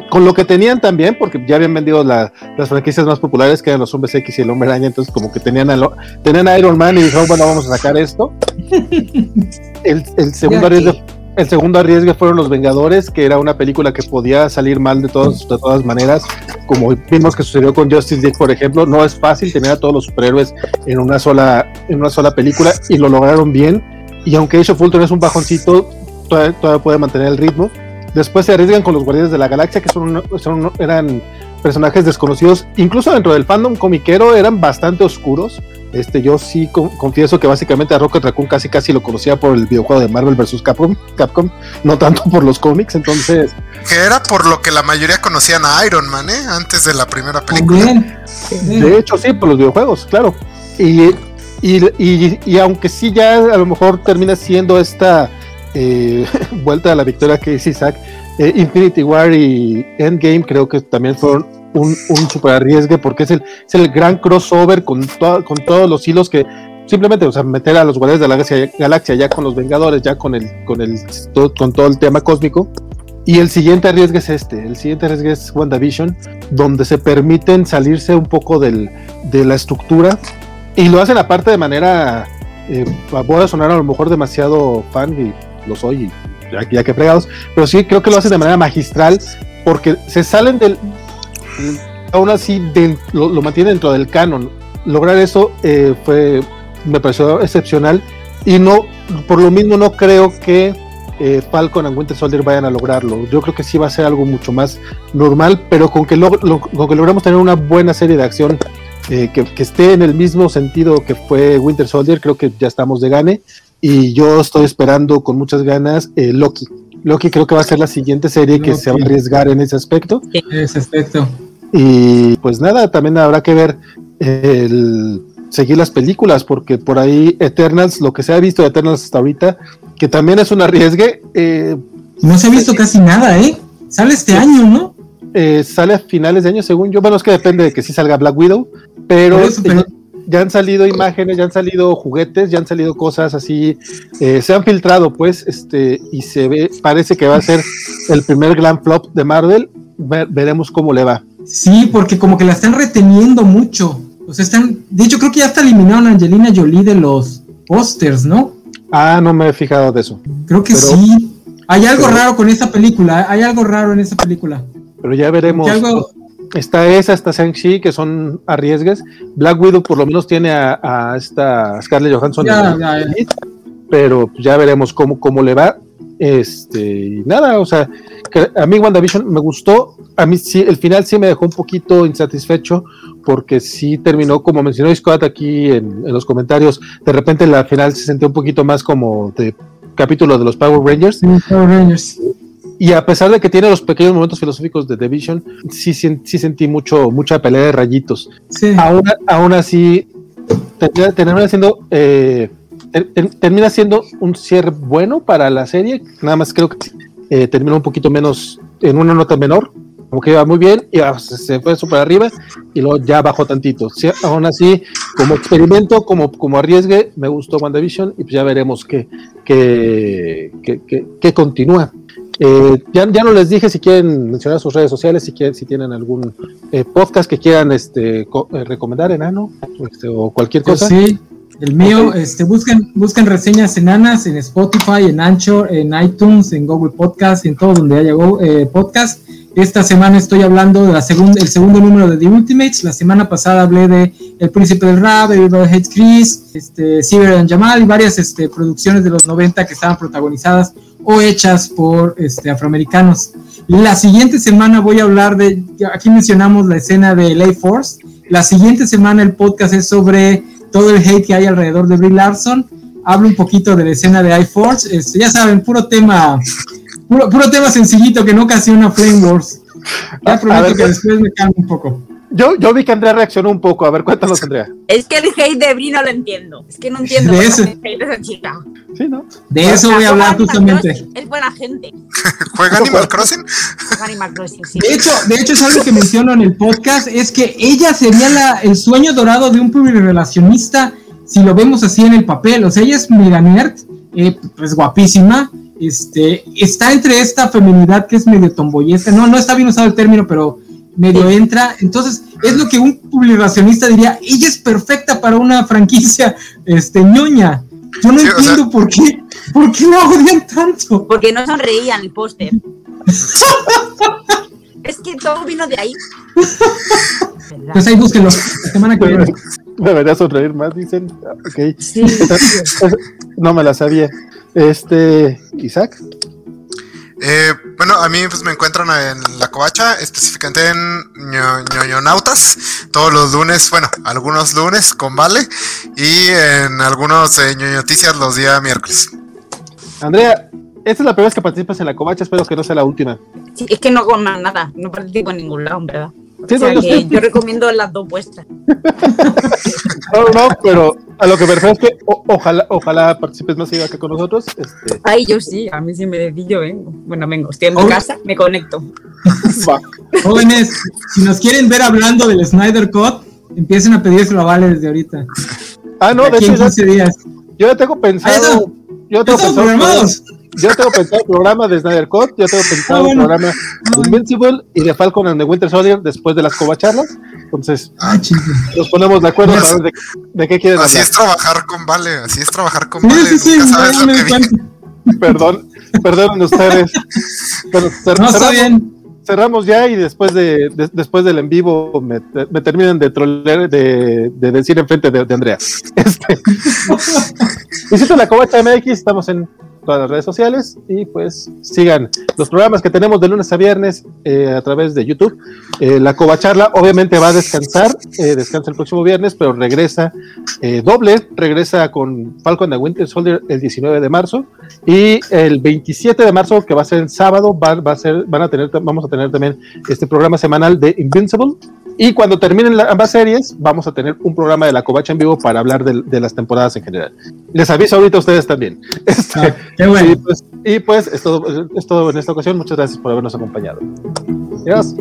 con lo que tenían también, porque ya habían vendido las franquicias más populares que eran los Hombres X y el Hombre Araña, entonces como que tenían a, tenían Iron Man y dijeron, bueno, vamos a sacar esto. [laughs] El, segundo arriesgue, el segundo arriesgue fueron Los Vengadores, que era una película que podía salir mal de, todos, de todas maneras, como vimos que sucedió con Justice League, por ejemplo, no es fácil tener a todos los superhéroes en una sola, en una sola película y lo lograron bien. Y aunque Age of es un bajoncito, todavía puede mantener el ritmo Después se arriesgan con los Guardianes de la Galaxia, que son, son eran personajes desconocidos. Incluso dentro del fandom comiquero eran bastante oscuros. Este, yo sí confieso que básicamente a Rocket Raccoon casi casi lo conocía por el videojuego de Marvel vs. Capcom, Capcom, no tanto por los cómics, entonces... [laughs] Que era por lo que la mayoría conocían a Iron Man, ¿eh? Antes de la primera película. De hecho, sí, por los videojuegos, claro. Y, y, y, y aunque sí ya a lo mejor termina siendo esta eh, [laughs] vuelta a la victoria que hizo Isaac, eh, Infinity War y Endgame creo que también fueron un, un super arriesgue porque es el, es el gran crossover con, con todos los hilos que simplemente, o sea, meter a los Guardianes de la Galaxia, ya con los Vengadores, ya con el, con el todo, con todo el tema cósmico. Y el siguiente arriesgue es este, el siguiente arriesgue es WandaVision, donde se permiten salirse un poco del, de la estructura y lo hacen aparte de manera, eh, voy a sonar a lo mejor demasiado fan y lo soy, ya, ya que fregados, pero sí creo que lo hacen de manera magistral porque se salen del, aún así lo, mantienen dentro del canon. Lograr eso eh, fue, me pareció excepcional y no, por lo mismo no creo que eh, Falcon y Winter Soldier vayan a lograrlo. Yo creo que sí va a ser algo mucho más normal, pero con que, logramos tener una buena serie de acción eh, que, que, esté en el mismo sentido que fue Winter Soldier, creo que ya estamos de gane y yo estoy esperando con muchas ganas eh, Loki. Loki creo que va a ser la siguiente serie que se va a arriesgar en ese aspecto. ese aspecto. Y pues nada, también habrá que ver el seguir las películas, porque por ahí Eternals, lo que se ha visto de Eternals hasta ahorita, que también es un arriesgue. Eh, no se ha visto casi nada, ¿eh? Sale este año, ¿no? Eh, sale a finales de año, según yo. Bueno, es que depende de que si salga Black Widow, pero, pero ya han salido imágenes, ya han salido juguetes, ya han salido cosas así, eh, se han filtrado pues, este, y se ve, parece que va a ser el primer gran flop de Marvel, veremos cómo le va. Sí, porque como que la están reteniendo mucho, o sea, están, de hecho creo que ya está eliminaron a Angelina Jolie de los pósters, ¿no? Ah, no me he fijado de eso. Creo que sí. Hay algo raro con esta película, hay algo raro en esta película. Pero ya veremos está esa, está Shang-Chi, que son arriesgues. Black Widow por lo menos tiene a, esta Scarlett Johansson. Pero ya veremos cómo, cómo le va. Este, nada, o sea, a mí WandaVision me gustó. A mí sí, el final sí me dejó un poquito insatisfecho porque sí terminó, como mencionó Scott aquí en, en los comentarios, de repente la final se sentía un poquito más como de capítulo de los Power Rangers. Power Rangers y a pesar de que tiene los pequeños momentos filosóficos de The Vision, sí, sí sentí mucho, mucha pelea de rayitos. Aún, aún así, termina, siendo, eh, termina siendo un cierre bueno para la serie. Nada más creo que eh, terminó un poquito menos, en una nota menor, como que iba muy bien y se fue súper arriba y luego ya bajó tantito. aún así, como experimento, como, como arriesgue, me gustó WandaVision y pues ya veremos qué, qué, qué, qué continúa. Eh, ya, ya, no les dije si quieren mencionar sus redes sociales, si quieren, si tienen algún eh, podcast que quieran este, eh, recomendar, enano, este, o cualquier cosa. Sí, el mío, este, busquen, busquen reseñas enanas en Spotify, en Anchor, en iTunes, en Google Podcast, en todo donde haya podcast. Esta semana estoy hablando del el segundo número de The Ultimates. La semana pasada hablé de El Príncipe del Rap, Everybody Hates Chris, este, Cyber and Jamal y varias este, producciones de los 90 que estaban protagonizadas o hechas por este, afroamericanos. La siguiente semana voy a hablar de, aquí mencionamos la escena de LA Force, la siguiente semana el podcast es sobre todo el hate que hay alrededor de Brie Larson, hablo un poquito de la escena de iForce, este, ya saben, puro tema, puro, puro tema sencillito que no ocasiona Flame Wars. Ya prometo que después me calmo un poco. Yo, yo vi que Andrea reaccionó un poco. A ver, cuéntanos, Andrea. Es que el hate de Bri no lo entiendo. Es que no entiendo de eso. el hate de esa chica. Sí, ¿no? De eso voy a hablar justamente. Es buena gente. [laughs] ¿Juega Animal Crossing? Animal Crossing, sí. De hecho, de hecho, es algo que menciono en el podcast, es que ella sería la, el sueño dorado de un relacionista si lo vemos así en el papel. O sea, ella es mega nerd, eh, pues guapísima, este, está entre esta feminidad que es medio tomboyesca, no, no está bien usado el término, pero medio entra, entonces es lo que un publicacionista diría, ella es perfecta para una franquicia este, ñoña. Yo no entiendo por qué, por qué la odian tanto. Porque no sonreían el póster. es que todo vino de ahí. Pues ahí búsquenlo, la semana que viene. [laughs] Debería sonreír más, dicen. Ok. [laughs] no me la sabía. Este, Isaac. Eh, bueno, a mí pues me encuentran en La Covacha, específicamente en ñoñonautas, todos los lunes, bueno, algunos lunes con Vale y en algunos eh, ñoñoticias los días miércoles. Andrea, esta es la primera vez que participas en La Covacha, espero que no sea la última. Sí, es que no con nada, no participo en ningún lado, ¿verdad? O sea que yo recomiendo las dos vuestras. [laughs] no, no, pero a lo que me refiero es que ojalá, ojalá participes más que con nosotros. Este. Ay, yo sí, a mí sí me decís, yo vengo. Bueno, vengo, estoy en mi casa, me conecto. Jóvenes, si nos quieren ver hablando del Snyder Cut, empiecen a pedírselo a Vale desde ahorita. Ah, no, de, hecho, días. Yo ya tengo pensado. Yo tengo pensado yo tengo pensado el programa de Snyder Cut, yo tengo pensado el programa de Invincible y de Falcon and the Winter Soldier después de las covacharlas. Entonces, ah, nos ponemos de acuerdo para ver de, qué quieren Así es trabajar con Vale, así es trabajar con Vale. Sí, Nunca sabes lo que Perdón, perdonen ustedes. Pero no, está bien cerramos ya y después de, después del en vivo me, me terminan de trolear de, de, decir enfrente de, de Andrea. [laughs] Este, [laughs] visita la Covacha MX, estamos en todas las redes sociales y pues sigan los programas que tenemos de lunes a viernes eh, a través de YouTube. Eh, la Covacharla obviamente va a descansar, eh, descansa el próximo viernes, pero regresa doble, regresa con Falcon and Winter Soldier el 19 de marzo y el 27 de marzo, que va a ser el sábado, va, va a ser, van a tener, vamos a tener también este programa semanal de Invincible y cuando terminen ambas series, vamos a tener un programa de la Covacha en vivo para hablar de, las temporadas en general. Les aviso ahorita a ustedes también. [laughs] Este, ah, qué bueno. Y pues, es, todo, es todo en esta ocasión. Muchas gracias por habernos acompañado. Adiós.